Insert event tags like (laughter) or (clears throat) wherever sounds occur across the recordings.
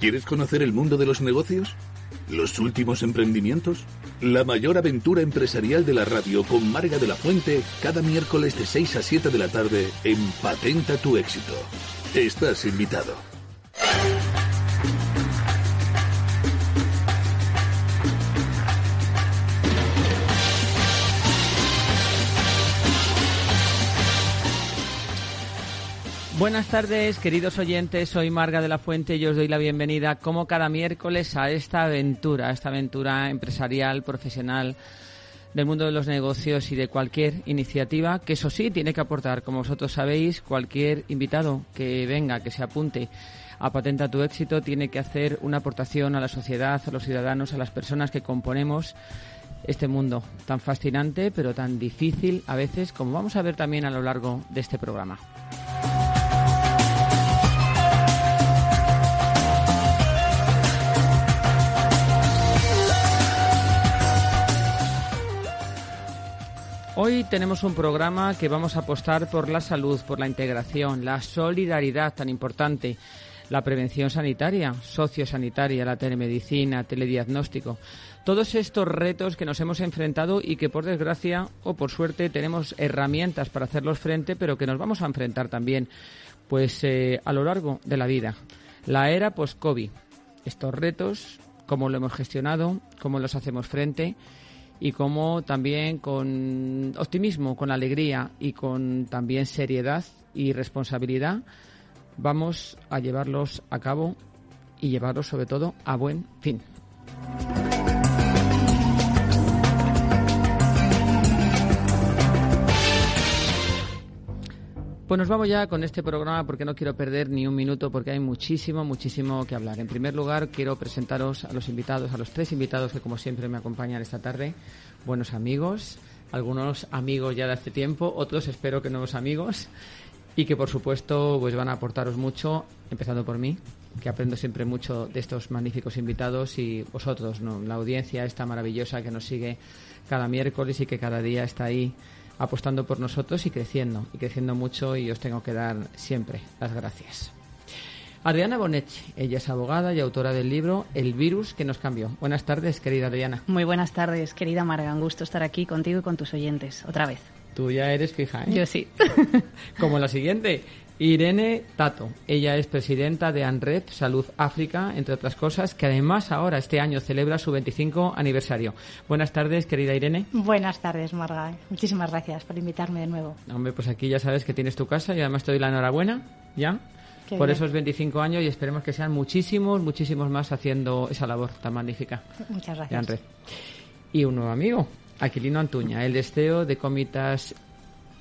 ¿Quieres conocer el mundo de los negocios? ¿Los últimos emprendimientos? La mayor aventura empresarial de la radio con Marga de la Fuente cada miércoles de 6 a 7 de la tarde en Patenta tu éxito. Estás invitado. Buenas tardes, queridos oyentes. Soy Marga de la Fuente y os doy la bienvenida, como cada miércoles, a esta aventura, a esta aventura empresarial, profesional del mundo de los negocios y de cualquier iniciativa que eso sí tiene que aportar, como vosotros sabéis, cualquier invitado que venga, que se apunte a Patenta tu éxito, tiene que hacer una aportación a la sociedad, a los ciudadanos, a las personas que componemos este mundo tan fascinante pero tan difícil a veces, como vamos a ver también a lo largo de este programa. Hoy tenemos un programa que vamos a apostar por la salud, por la integración, la solidaridad tan importante, la prevención sanitaria, sociosanitaria, la telemedicina, telediagnóstico. Todos estos retos que nos hemos enfrentado y que por desgracia o por suerte tenemos herramientas para hacerlos frente, pero que nos vamos a enfrentar también pues eh, a lo largo de la vida. La era post-COVID. Estos retos, cómo lo hemos gestionado, cómo los hacemos frente y cómo también con optimismo, con alegría y con también seriedad y responsabilidad vamos a llevarlos a cabo y llevarlos sobre todo a buen fin. Pues nos vamos ya con este programa porque no quiero perder ni un minuto porque hay muchísimo, muchísimo que hablar. En primer lugar, quiero presentaros a los invitados, a los tres invitados que como siempre me acompañan esta tarde. Buenos amigos, algunos amigos ya de hace tiempo, otros espero que nuevos amigos y que por supuesto pues van a aportaros mucho, empezando por mí, que aprendo siempre mucho de estos magníficos invitados y vosotros, ¿no? la audiencia esta maravillosa que nos sigue cada miércoles y que cada día está ahí apostando por nosotros y creciendo, y creciendo mucho y os tengo que dar siempre las gracias. Adriana Bonetti, ella es abogada y autora del libro El virus que nos cambió. Buenas tardes, querida Adriana. Muy buenas tardes, querida Marga. Un gusto estar aquí contigo y con tus oyentes, otra vez. Tú ya eres fija, ¿eh? Yo sí. Como la siguiente, Irene Tato. Ella es presidenta de ANRED Salud África, entre otras cosas, que además ahora, este año, celebra su 25 aniversario. Buenas tardes, querida Irene. Buenas tardes, Marga. Muchísimas gracias por invitarme de nuevo. Hombre, pues aquí ya sabes que tienes tu casa y además te doy la enhorabuena, ¿ya? por esos 25 años y esperemos que sean muchísimos, muchísimos más haciendo esa labor tan magnífica. Muchas gracias. De Y un nuevo amigo, Aquilino Antuña, el deseo de Comitas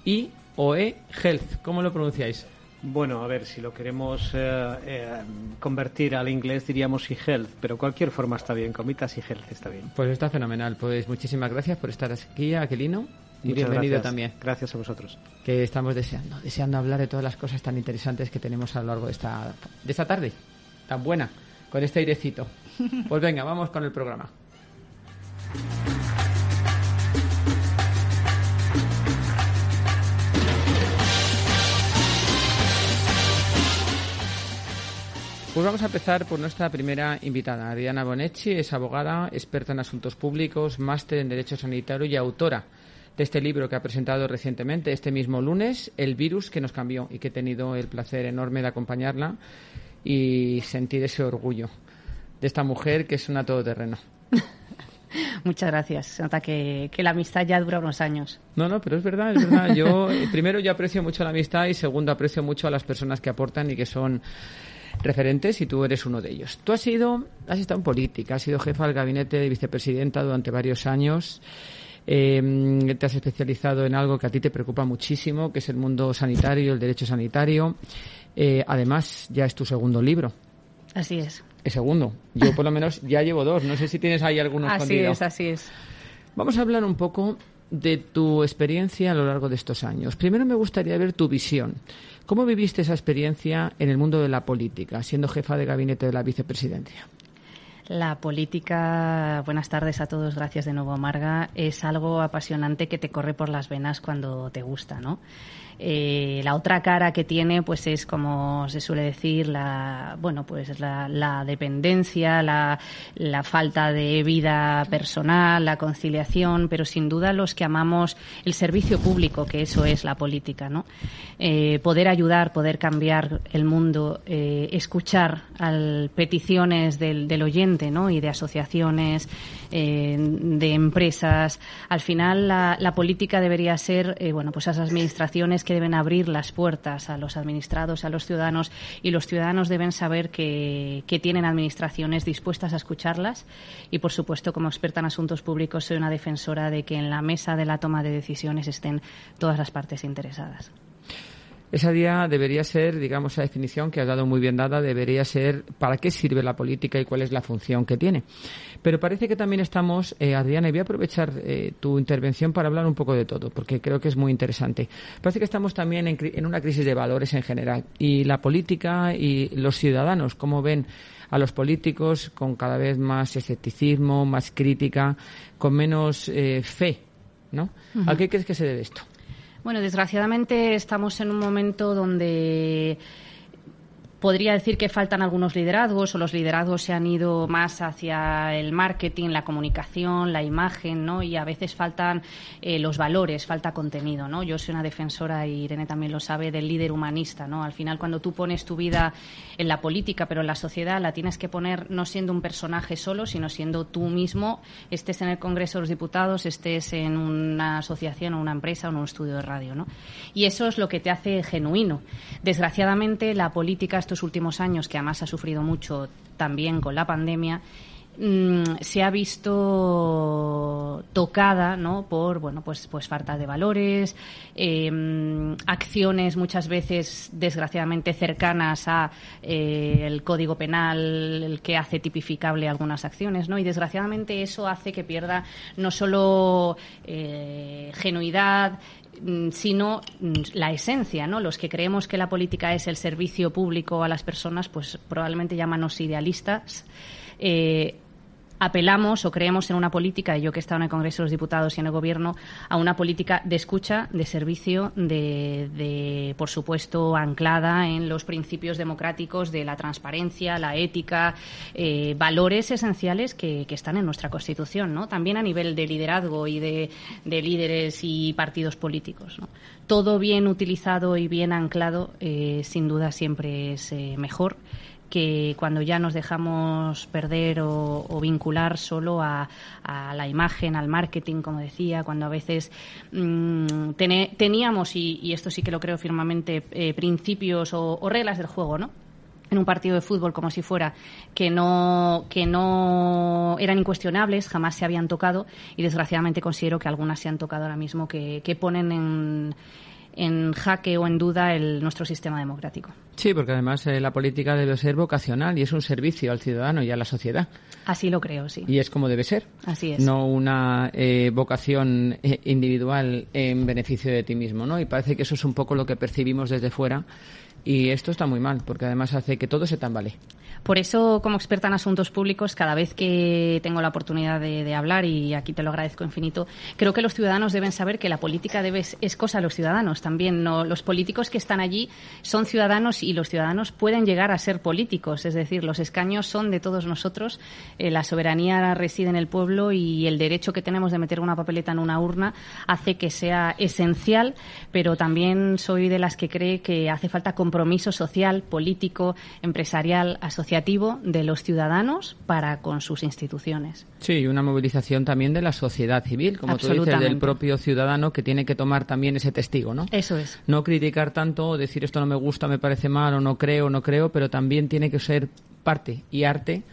I o E Health. ¿Cómo lo pronunciáis? Bueno, a ver, si lo queremos eh, eh, convertir al inglés diríamos e-health, pero cualquier forma está bien, comitas y health está bien. Pues está fenomenal. Pues muchísimas gracias por estar aquí, Aquilino. Y bienvenido también. Gracias a vosotros. Que estamos deseando, deseando hablar de todas las cosas tan interesantes que tenemos a lo largo de esta, de esta tarde, tan buena, con este airecito. (laughs) Pues venga, vamos con el programa. Pues vamos a empezar por nuestra primera invitada. Adriana Bonetti es abogada, experta en asuntos públicos, máster en Derecho Sanitario y autora de este libro que ha presentado recientemente, este mismo lunes, El virus que nos cambió y que he tenido el placer enorme de acompañarla y sentir ese orgullo de esta mujer que es una todoterreno. (laughs) Muchas gracias. Se nota que, que, la amistad ya dura unos años. No, no, pero es verdad, es verdad. Yo, primero, yo aprecio mucho la amistad y segundo, aprecio mucho a las personas que aportan y que son referentes y tú eres uno de ellos. Tú has sido, has estado en política, has sido jefa del gabinete de vicepresidenta durante varios años. Eh, te has especializado en algo que a ti te preocupa muchísimo, que es el mundo sanitario, el derecho sanitario. Eh, además, ya es tu segundo libro. Así es. El segundo. Yo por lo menos ya llevo dos. No sé si tienes ahí alguno Así es, así es. Vamos a hablar un poco de tu experiencia a lo largo de estos años. Primero me gustaría ver tu visión. ¿Cómo viviste esa experiencia en el mundo de la política, siendo jefa de gabinete de la vicepresidencia? La política, buenas tardes a todos, gracias de nuevo, Marga, es algo apasionante que te corre por las venas cuando te gusta, ¿no? Eh, la otra cara que tiene, pues es como se suele decir, la, bueno, pues la, dependencia, la, falta de vida personal, la conciliación, pero sin duda los que amamos el servicio público, que eso es la política, ¿no? Eh, poder ayudar, poder cambiar el mundo, eh, escuchar al peticiones del, del, oyente, ¿no? Y de asociaciones, de empresas. Al final, la, la política debería ser, bueno, pues esas administraciones deben abrir las puertas a los administrados, a los ciudadanos, y los ciudadanos deben saber que, que tienen administraciones dispuestas a escucharlas. Y, por supuesto, como experta en asuntos públicos, soy una defensora de que en la mesa de la toma de decisiones estén todas las partes interesadas. Esa día debería ser, digamos, esa definición que has dado muy bien dada, debería ser para qué sirve la política y cuál es la función que tiene. Pero parece que también estamos, eh, Adriana, y voy a aprovechar eh, tu intervención para hablar un poco de todo, porque creo que es muy interesante. Parece que estamos también en, en una crisis de valores en general y la política y los ciudadanos, cómo ven a los políticos con cada vez más escepticismo, más crítica, con menos eh, fe, ¿no? ¿A qué crees que se debe esto? Bueno, desgraciadamente estamos en un momento donde Podría decir que faltan algunos liderazgos o los liderazgos se han ido más hacia el marketing, la comunicación, la imagen, ¿no? Y a veces faltan eh, los valores, falta contenido, ¿no? Yo soy una defensora, y Irene también lo sabe, del líder humanista, ¿no? Al final, cuando tú pones tu vida en la política, pero en la sociedad, la tienes que poner no siendo un personaje solo, sino siendo tú mismo, estés en el Congreso de los Diputados, estés en una asociación o una empresa o en un estudio de radio, ¿no? Y eso es lo que te hace genuino. Desgraciadamente, la política estos últimos años, que además ha sufrido mucho también con la pandemia, mm, se ha visto tocada ¿no? por bueno pues pues falta de valores em, acciones muchas veces desgraciadamente cercanas a eh, el código penal que hace tipificable algunas acciones no y desgraciadamente eso hace que pierda no solo eh, genuidad sino mm, la esencia, ¿no? Los que creemos que la política es el servicio público a las personas, pues probablemente llámanos idealistas. Eh, apelamos o creemos en una política, y yo que he estado en el Congreso de los Diputados y en el Gobierno, a una política de escucha, de servicio, de, por supuesto, anclada en los principios democráticos de la transparencia, la ética, eh, valores esenciales que, están en nuestra Constitución, ¿no? También a nivel de liderazgo y de, líderes y partidos políticos, Todo bien utilizado y bien anclado, eh, sin duda, siempre es eh, mejor que cuando ya nos dejamos perder o, vincular solo a, la imagen, al marketing, como decía, cuando a veces mm, teníamos, y, esto sí que lo creo firmemente, eh, principios o, reglas del juego, ¿no? en un partido de fútbol como si fuera que no que no eran incuestionables jamás se habían tocado y desgraciadamente considero que algunas se han tocado ahora mismo que, que ponen en en jaque o en duda el, nuestro sistema democrático. Sí, porque además eh, la política debe ser vocacional y es un servicio al ciudadano y a la sociedad. Así lo creo, sí. Y es como debe ser. Así es. No una eh, vocación eh, individual en beneficio de ti mismo, ¿no? Y parece que eso es un poco lo que percibimos desde fuera y esto está muy mal, porque además hace que todo se tambale. Por eso, como experta en asuntos públicos, cada vez que tengo la oportunidad de, hablar, y aquí te lo agradezco infinito, creo que los ciudadanos deben saber que la política debe, es cosa de los ciudadanos también. No, los políticos que están allí son ciudadanos y los ciudadanos pueden llegar a ser políticos. Es decir, los escaños son de todos nosotros, eh, la soberanía reside en el pueblo y el derecho que tenemos de meter una papeleta en una urna hace que sea esencial, pero también soy de las que cree que hace falta compromiso social, político, empresarial, asociativo de los ciudadanos para con sus instituciones. Sí, una movilización también de la sociedad civil, como tú dices, del propio ciudadano que tiene que tomar también ese testigo, ¿no? Eso es. No criticar tanto, decir esto no me gusta, me parece mal, o no creo, no creo, pero también tiene que ser parte y arte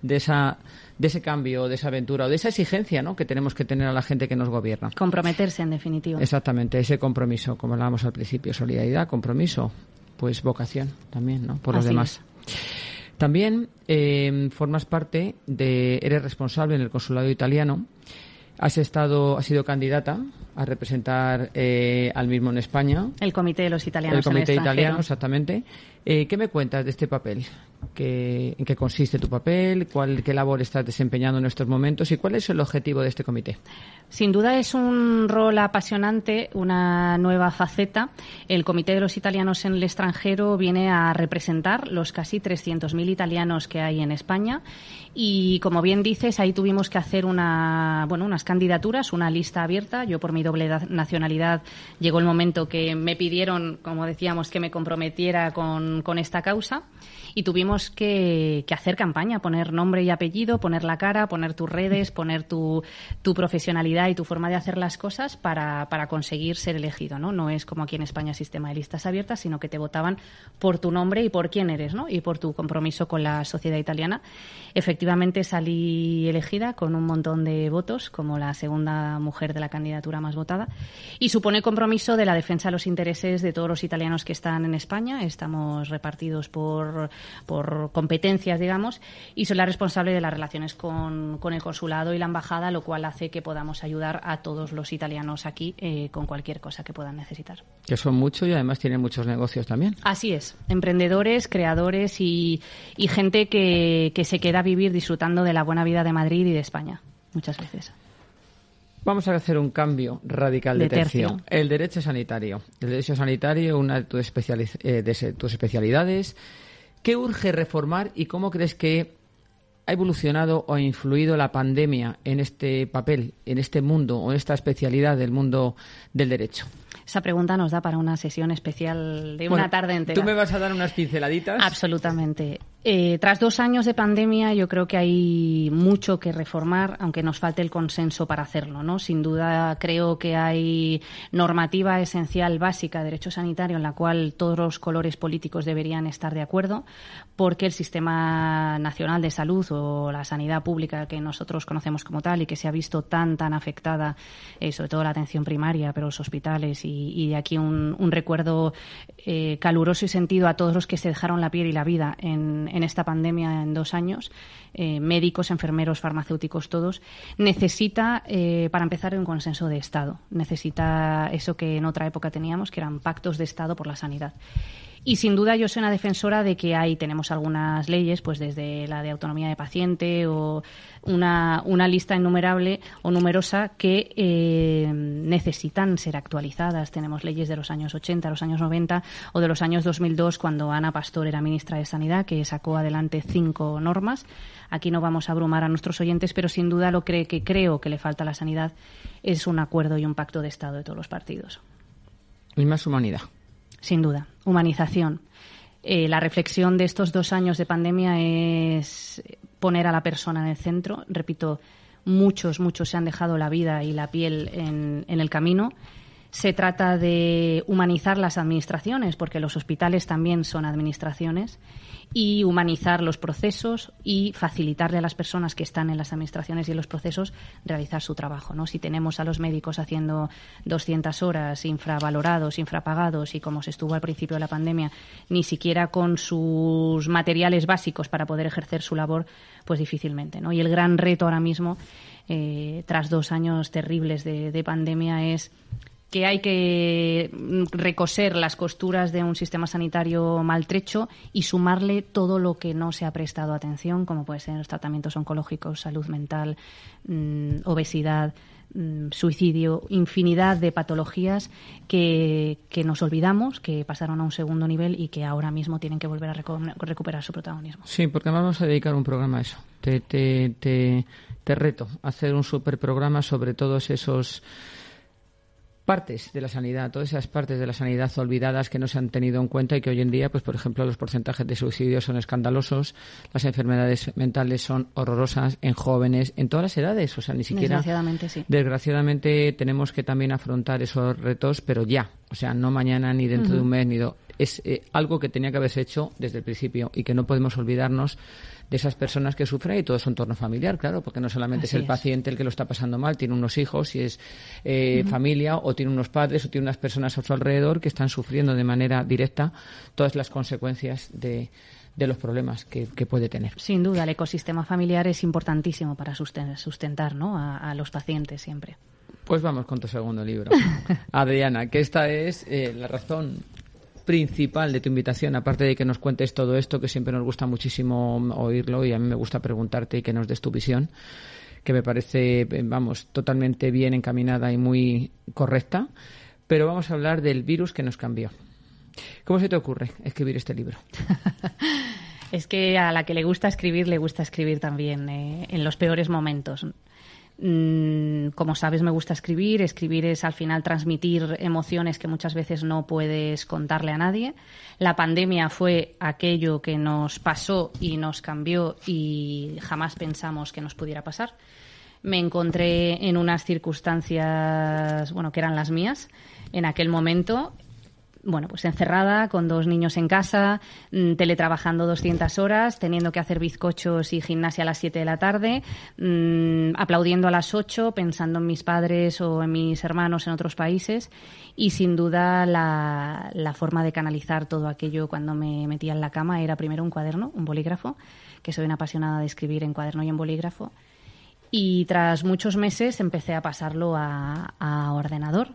de esa de ese cambio, de esa aventura o de esa exigencia ¿no? que tenemos que tener a la gente que nos gobierna. Comprometerse, en definitiva. Exactamente, ese compromiso, como hablábamos al principio, solidaridad, compromiso, pues vocación también, ¿no? Por los demás. También eh, formas parte de, eres responsable en el consulado italiano. Has estado, has sido candidata a representar eh, al mismo en España. El Comité de los Italianos. El Comité en Italiano, exactamente. Eh, ¿Qué me cuentas de este papel? ¿Qué, ¿En qué consiste tu papel? ¿Cuál, ¿Qué labor estás desempeñando en estos momentos? ¿Y cuál es el objetivo de este comité? Sin duda es un rol apasionante, una nueva faceta. El Comité de los Italianos en el extranjero viene a representar los casi 300.000 italianos que hay en España y, como bien dices, ahí tuvimos que hacer una, bueno, unas candidaturas, una lista abierta. Yo, por mi doble nacionalidad, llegó el momento que me pidieron, como decíamos, que me comprometiera con, con esta causa y tuvimos que, hacer campaña, poner nombre y apellido, poner la cara, poner tus redes, (laughs) poner tu, tu profesionalidad y tu forma de hacer las cosas para, para, conseguir ser elegido, ¿no? No es como aquí en España sistema de listas abiertas, sino que te votaban por tu nombre y por quién eres, ¿no? Y por tu compromiso con la sociedad italiana. Efectivamente salí elegida con un montón de votos, como la segunda mujer de la candidatura más votada, y supone compromiso de la defensa de los intereses de todos los italianos que están en España. Estamos repartidos por por competencias, digamos, y soy la responsable de las relaciones con, el consulado y la embajada, lo cual hace que podamos ayudar a todos los italianos aquí eh, con cualquier cosa que puedan necesitar. Que son muchos y además tienen muchos negocios también. Así es, emprendedores, creadores y, gente que, que se queda a vivir disfrutando de la buena vida de Madrid y de España. Muchas veces. Vamos a hacer un cambio radical de, tercio. El derecho sanitario. El derecho sanitario, una de tus, eh, de tus especialidades, ¿Qué urge reformar y cómo crees que ha evolucionado o ha influido la pandemia en este papel, en este mundo o en esta especialidad del mundo del derecho? Esa pregunta nos da para una sesión especial de una tarde entera. ¿Tú me vas a dar unas pinceladitas? Absolutamente. Eh, tras dos años de pandemia, yo creo que hay mucho que reformar, aunque nos falte el consenso para hacerlo. ¿no? Sin duda, creo que hay normativa esencial básica de derecho sanitario en la cual todos los colores políticos deberían estar de acuerdo, porque el sistema nacional de salud o la sanidad pública que nosotros conocemos como tal y que se ha visto tan tan afectada, eh, sobre todo la atención primaria, pero los hospitales y, de aquí un, recuerdo eh, caluroso y sentido a todos los que se dejaron la piel y la vida en en esta pandemia en dos años, eh, médicos, enfermeros, farmacéuticos, todos, necesita, eh, para empezar, un consenso de Estado. Necesita eso que en otra época teníamos, que eran pactos de Estado por la sanidad. Y sin duda yo soy una defensora de que hay, tenemos algunas leyes, pues desde la de autonomía de paciente o una, una lista innumerable o numerosa que eh, necesitan ser actualizadas. Tenemos leyes de los años 80, los años 90 o de los años 2002 cuando Ana Pastor era ministra de Sanidad que sacó adelante cinco normas. Aquí no vamos a abrumar a nuestros oyentes, pero sin duda lo que creo que le falta a la sanidad es un acuerdo y un pacto de Estado de todos los partidos. Y más humanidad sin duda. Humanización. Eh, la reflexión de estos dos años de pandemia es poner a la persona en el centro. Repito, muchos, muchos se han dejado la vida y la piel en, en el camino. Se trata de humanizar las administraciones, porque los hospitales también son administraciones y humanizar los procesos y facilitarle a las personas que están en las administraciones y en los procesos realizar su trabajo. ¿no? Si tenemos a los médicos haciendo 200 horas infravalorados, infrapagados y como se estuvo al principio de la pandemia, ni siquiera con sus materiales básicos para poder ejercer su labor, pues difícilmente. ¿no? Y el gran reto ahora mismo, eh, tras dos años terribles de pandemia, es que hay que mm, recoser las costuras de un sistema sanitario maltrecho y sumarle todo lo que no se ha prestado atención, como pueden ser los tratamientos oncológicos, salud mental, mm, obesidad, mm, suicidio, infinidad de patologías que, nos olvidamos, que pasaron a un segundo nivel y que ahora mismo tienen que volver a recuperar su protagonismo. Sí, porque vamos a dedicar un programa a eso. Te, te, te, te reto hacer un super programa sobre todos esos partes de la sanidad, todas esas partes de la sanidad olvidadas que no se han tenido en cuenta y que hoy en día, pues por ejemplo, los porcentajes de suicidio son escandalosos, las enfermedades mentales son horrorosas en jóvenes, en todas las edades, o sea, ni siquiera. Desgraciadamente, sí. Desgraciadamente tenemos que también afrontar esos retos, pero ya, o sea, no mañana ni dentro de un mes ni dos. Es eh, algo que tenía que haberse hecho desde el principio y que no podemos olvidarnos de esas personas que sufren y todo su entorno familiar, claro, porque no solamente es el paciente el que lo está pasando mal, tiene unos hijos, si es eh, familia, o tiene unos padres, o tiene unas personas a su alrededor que están sufriendo de manera directa todas las consecuencias de, de los problemas que, puede tener. Sin duda, el ecosistema familiar es importantísimo para sustentar ¿no? a, los pacientes siempre. Pues vamos con tu segundo libro, (laughs) Adriana, que esta es eh, la razón principal de tu invitación, aparte de que nos cuentes todo esto, que siempre nos gusta muchísimo oírlo y a mí me gusta preguntarte y que nos des tu visión, que me parece, vamos, totalmente bien encaminada y muy correcta. Pero vamos a hablar del virus que nos cambió. ¿Cómo se te ocurre escribir este libro? (laughs) es que a la que le gusta escribir, le gusta escribir también eh, en los peores momentos. Mm, como sabes, me gusta escribir. Escribir es al final transmitir emociones que muchas veces no puedes contarle a nadie. La pandemia fue aquello que nos pasó y nos cambió y jamás pensamos que nos pudiera pasar. Me encontré en unas circunstancias, bueno, que eran las mías en aquel momento bueno, pues encerrada, con dos niños en casa, mm, teletrabajando 200 horas, teniendo que hacer bizcochos y gimnasia a las 7 de la tarde, mm, aplaudiendo a las 8, pensando en mis padres o en mis hermanos en otros países y sin duda la, forma de canalizar todo aquello cuando me metía en la cama era primero un cuaderno, un bolígrafo, que soy una apasionada de escribir en cuaderno y en bolígrafo. Y tras muchos meses empecé a pasarlo a ordenador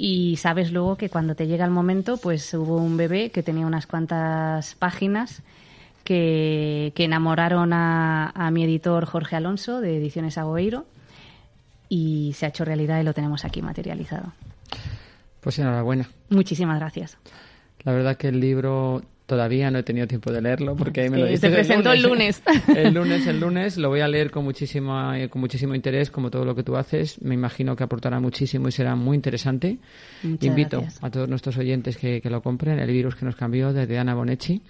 y sabes luego que cuando te llega el momento, pues hubo un bebé que tenía unas cuantas páginas que, enamoraron a, a, mi editor Jorge Alonso de Ediciones Agoeiro y se ha hecho realidad y lo tenemos aquí materializado. Pues enhorabuena. Muchísimas gracias. La verdad que el libro Todavía no he tenido tiempo de leerlo porque ahí me lo dices. Se presentó el lunes. (laughs) El lunes, el lunes. Lo voy a leer con, muchísimo con muchísimo interés, como todo lo que tú haces. Me imagino que aportará muchísimo y será muy interesante. Invito a todos nuestros oyentes que, que, lo compren. El virus que nos cambió, desde Ana Bonetti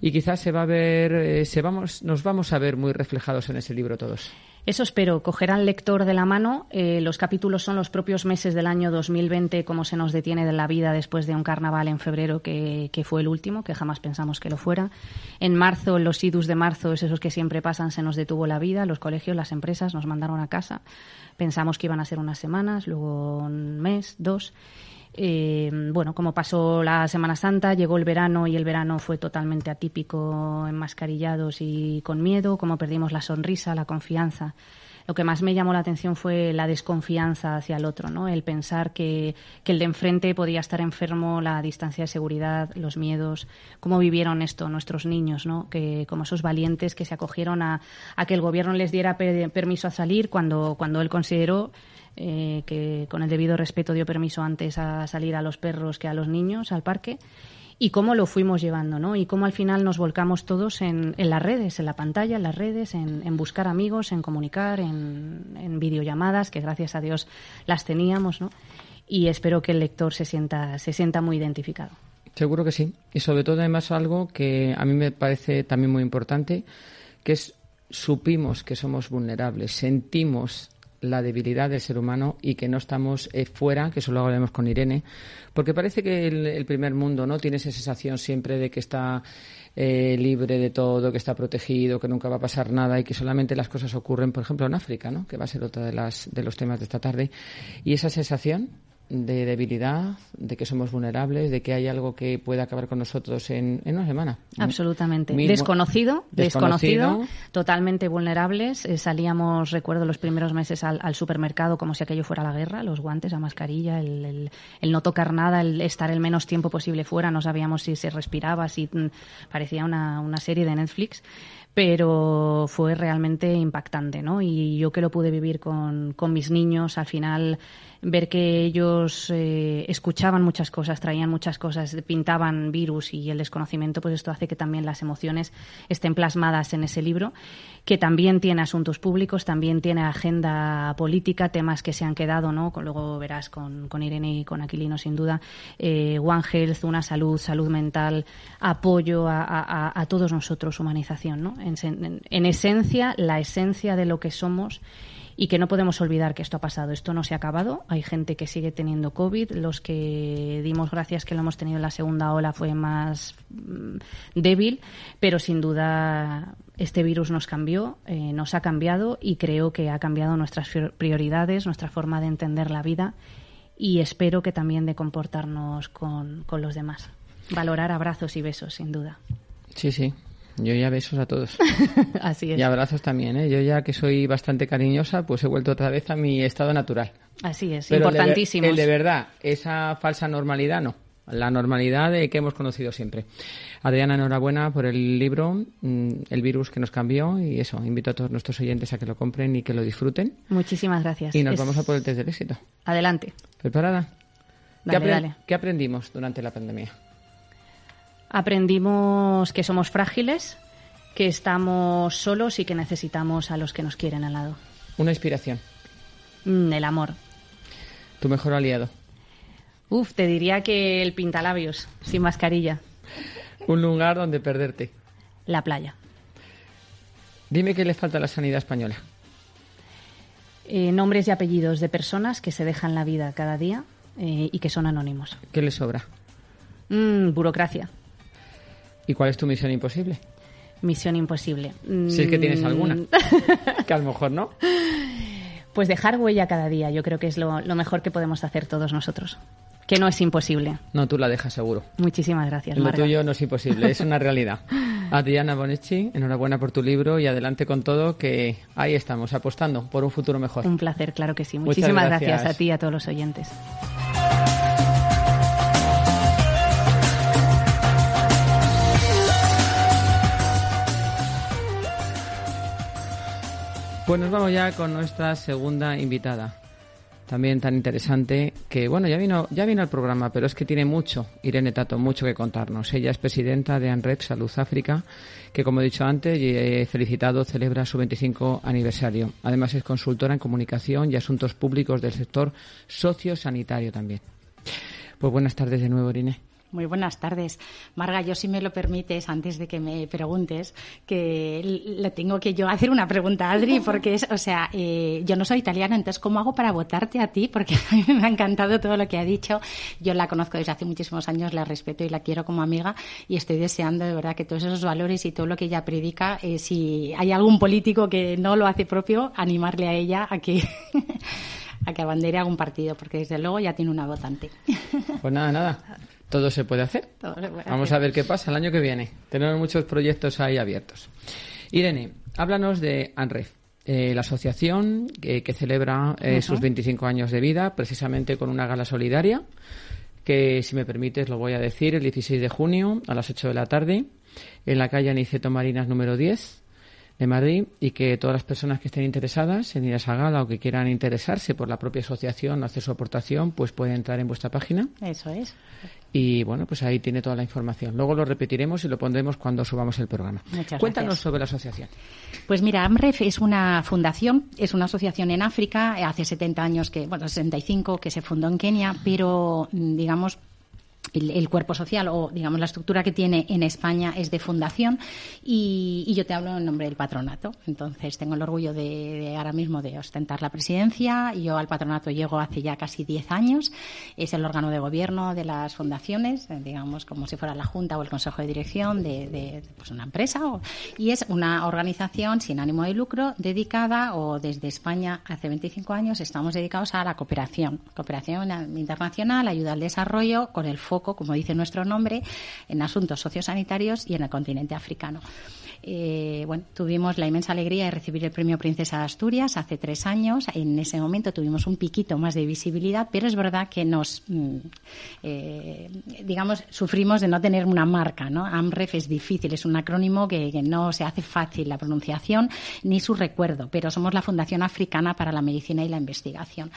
y quizás se va a ver, eh, se vamos, nos vamos a ver muy reflejados en ese libro todos. Eso espero, coger al lector de la mano. Eh, los capítulos son los propios meses del año 2020, como se nos detiene de la vida después de un carnaval en febrero que, que, fue el último, que jamás pensamos que lo fuera. En marzo, los idus de marzo, esos que siempre pasan, se nos detuvo la vida. Los colegios, las empresas nos mandaron a casa. Pensamos que iban a ser unas semanas, luego un mes, dos. Eh, bueno, como pasó la Semana Santa, llegó el verano y el verano fue totalmente atípico, enmascarillados y con miedo, como perdimos la sonrisa, la confianza. Lo que más me llamó la atención fue la desconfianza hacia el otro, ¿no? El pensar que, el de enfrente podía estar enfermo, la distancia de seguridad, los miedos, cómo vivieron esto nuestros niños, ¿no? Que como esos valientes que se acogieron a, a que el gobierno les diera permiso a salir cuando, cuando él consideró eh, que con el debido respeto dio permiso antes a salir a los perros que a los niños al parque y cómo lo fuimos llevando, ¿no? Y cómo al final nos volcamos todos en, en las redes, en la pantalla, en las redes, en, buscar amigos, en comunicar, en, en, videollamadas, que gracias a Dios las teníamos, ¿no? Y espero que el lector se sienta, se sienta muy identificado. Seguro que sí. Y sobre todo, además, algo que a mí me parece también muy importante, que es supimos que somos vulnerables, sentimos la debilidad del ser humano y que no estamos eh, fuera, que eso lo hablaremos con Irene, porque parece que el, primer mundo no tiene esa sensación siempre de que está eh, libre de todo, que está protegido, que nunca va a pasar nada y que solamente las cosas ocurren, por ejemplo, en África, ¿no? que va a ser otro de, las, de los temas de esta tarde. Y esa sensación de debilidad, de que somos vulnerables, de que hay algo que puede acabar con nosotros en, una semana. Absolutamente. desconocido, desconocido, totalmente vulnerables. Eh, salíamos, recuerdo, los primeros meses al, supermercado como si aquello fuera la guerra, los guantes, la mascarilla, el, no tocar nada, el estar el menos tiempo posible fuera, no sabíamos si se respiraba, si mm, parecía una, una serie de Netflix pero fue realmente impactante, ¿no? Y yo que lo pude vivir con, con mis niños, al final ver que ellos eh, escuchaban muchas cosas, traían muchas cosas, pintaban virus y el desconocimiento, pues esto hace que también las emociones estén plasmadas en ese libro, que también tiene asuntos públicos, también tiene agenda política, temas que se han quedado, ¿no? Luego verás con, con Irene y con Aquilino, sin duda, eh, One Health, una salud, salud mental, apoyo a, a, todos nosotros, humanización, ¿no? en esencia, la esencia de lo que somos y que no podemos olvidar que esto ha pasado. Esto no se ha acabado. Hay gente que sigue teniendo COVID. Los que dimos gracias que lo hemos tenido en la segunda ola fue más mm, débil, pero sin duda este virus nos cambió, eh, nos ha cambiado y creo que ha cambiado nuestras prioridades, nuestra forma de entender la vida y espero que también de comportarnos con, con los demás. Valorar abrazos y besos, sin duda. Sí, sí, yo ya besos a todos. (laughs) Así es. Y abrazos también, ¿eh? Yo ya que soy bastante cariñosa, pues he vuelto otra vez a mi estado natural. Así es, Pero importantísimo. El de, verdad, esa falsa normalidad no. La normalidad de que hemos conocido siempre. Adriana, enhorabuena por el libro, mm, El virus que nos cambió. Y eso, invito a todos nuestros oyentes a que lo compren y que lo disfruten. Muchísimas gracias. Y nos vamos a por el test del éxito. Adelante. ¿Preparada? Dale, dale. ¿Qué aprendimos durante la pandemia? Aprendimos que somos frágiles, que estamos solos y que necesitamos a los que nos quieren al lado. Una inspiración. Mm, el amor. Tu mejor aliado. Uf, te diría que el pintalabios, sin mascarilla. Un lugar donde perderte. La playa. Dime qué le falta a la sanidad española. Eh, nombres y apellidos de personas que se dejan la vida cada día eh, y que son anónimos. ¿Qué le sobra? Mm, burocracia. ¿Y cuál es tu misión imposible? Misión imposible. Si es que tienes alguna. Mm. (laughs) que a lo mejor no. Pues dejar huella cada día, yo creo que es lo, lo, mejor que podemos hacer todos nosotros. Que no es imposible. No, tú la dejas seguro. Muchísimas gracias. Lo Marga. tuyo no es imposible, es una realidad. (laughs) Adriana Bonetti, enhorabuena por tu libro y adelante con todo, que ahí estamos, apostando por un futuro mejor. Un placer, claro que sí. Muchísimas gracias. gracias a ti y a todos los oyentes. Pues nos vamos ya con nuestra segunda invitada. También tan interesante que, bueno, ya vino, ya vino al programa, pero es que tiene mucho, Irene Tato, mucho que contarnos. Ella es presidenta de ANRED Salud África, que como he dicho antes, he felicitado, celebra su 25 aniversario. Además es consultora en comunicación y asuntos públicos del sector sociosanitario también. Pues buenas tardes de nuevo, Irene. Muy buenas tardes. Marga, yo si me lo permites, antes de que me preguntes, que le tengo que yo hacer una pregunta a Adri, (laughs) porque es, o sea, eh, yo no soy italiana, entonces, ¿cómo hago para votarte a ti? Porque (laughs) a mí me ha encantado todo lo que ha dicho. Yo la conozco desde hace muchísimos años, la respeto y la quiero como amiga y estoy deseando de verdad que todos esos valores y todo lo que ella predica, eh, si hay algún político que no lo hace propio, animarle a ella a que... (laughs) a que abandere algún partido, porque desde luego ya tiene una votante. Pues nada, nada. Todo se puede hacer. Todo se puede Vamos hacer. a ver qué pasa el año que viene. Tenemos muchos proyectos ahí abiertos. Irene, háblanos de ANREF, eh, la asociación que, que celebra eh, sus 25 años de vida, precisamente con una gala solidaria, que si me permites lo voy a decir, el 16 de junio a las 8 de la tarde, en la calle Aniceto Marinas número 10 de Madrid y que todas las personas que estén interesadas en ir a esa gala o que quieran interesarse por la propia asociación o hacer su aportación, pues pueden entrar en vuestra página Eso es. y bueno, pues ahí tiene toda la información. Luego lo repetiremos y lo pondremos cuando subamos el programa. Muchas Cuéntanos gracias. sobre la asociación. Pues mira, AMREF es una fundación, es una asociación en África, hace 70 años que, bueno, 65 que se fundó en Kenia, pero mm, digamos el, cuerpo social o digamos la estructura que tiene en España es de fundación y, yo te hablo en nombre del patronato. Entonces tengo el orgullo de, ahora mismo de ostentar la presidencia. Yo al patronato llego hace ya casi 10 años. Es el órgano de gobierno de las fundaciones, eh, digamos como si fuera la junta o el consejo de dirección de, pues una empresa y es una organización sin ánimo de lucro dedicada o desde España hace 25 años estamos dedicados a la cooperación, cooperación internacional, ayuda al desarrollo con el foco, como dice nuestro nombre, en asuntos sociosanitarios y en el continente africano. Eh, bueno, tuvimos la inmensa alegría de recibir el premio Princesa de Asturias hace tres años. En ese momento tuvimos un piquito más de visibilidad, pero es verdad que nos, mm, eh, digamos, sufrimos de no tener una marca, ¿no? AMREF es difícil, es un acrónimo que, no se hace fácil la pronunciación ni su recuerdo, pero somos la Fundación Africana para la Medicina y la Investigación.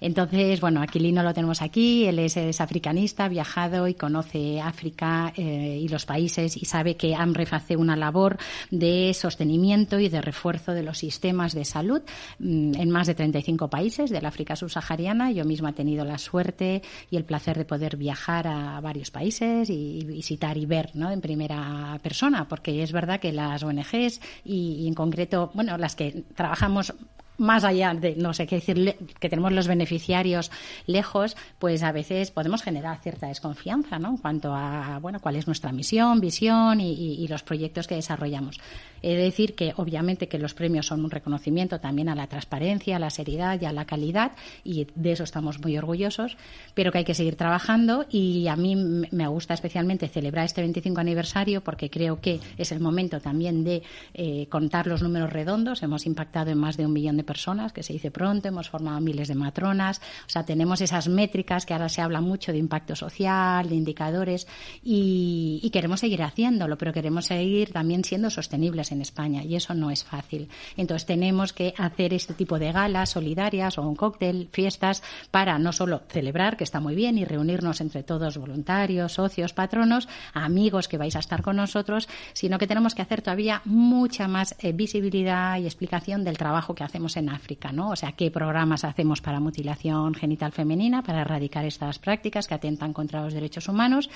Entonces, bueno, Aquilino lo tenemos aquí, él es, es africanista, ha y conoce África eh, y los países y sabe que AMREF hace una labor de sostenimiento y de refuerzo de los sistemas de salud mm, en más de 35 países del África subsahariana. Yo misma he tenido la suerte y el placer de poder viajar a varios países y, y visitar y ver ¿no? en primera persona, porque es verdad que las ONGs y, y en concreto, bueno, las que trabajamos más allá de, no sé qué decir, que tenemos los beneficiarios lejos, pues a veces podemos generar cierta desconfianza, ¿no? En cuanto a, bueno, cuál es nuestra misión, visión y, los proyectos que desarrollamos. He de decir que, obviamente, que los premios son un reconocimiento también a la transparencia, a la seriedad y a la calidad, y de eso estamos muy orgullosos, pero que hay que seguir trabajando y a mí me gusta especialmente celebrar este 25 aniversario porque creo que es el momento también de eh, contar los números redondos. Hemos impactado en más de un millón de personas, que se dice pronto, hemos formado miles de matronas, o sea, tenemos esas métricas que ahora se habla mucho de impacto social, de indicadores, y, queremos seguir haciéndolo, pero queremos seguir también siendo sostenibles en España, y eso no es fácil. Entonces, tenemos que hacer este tipo de galas solidarias o un cóctel, fiestas, para no solo celebrar, que está muy bien, y reunirnos entre todos voluntarios, socios, patronos, amigos que vais a estar con nosotros, sino que tenemos que hacer todavía mucha más eh, visibilidad y explicación del trabajo que hacemos en África, ¿no? O sea, qué programas hacemos para mutilación genital femenina, para erradicar estas prácticas que atentan contra los derechos humanos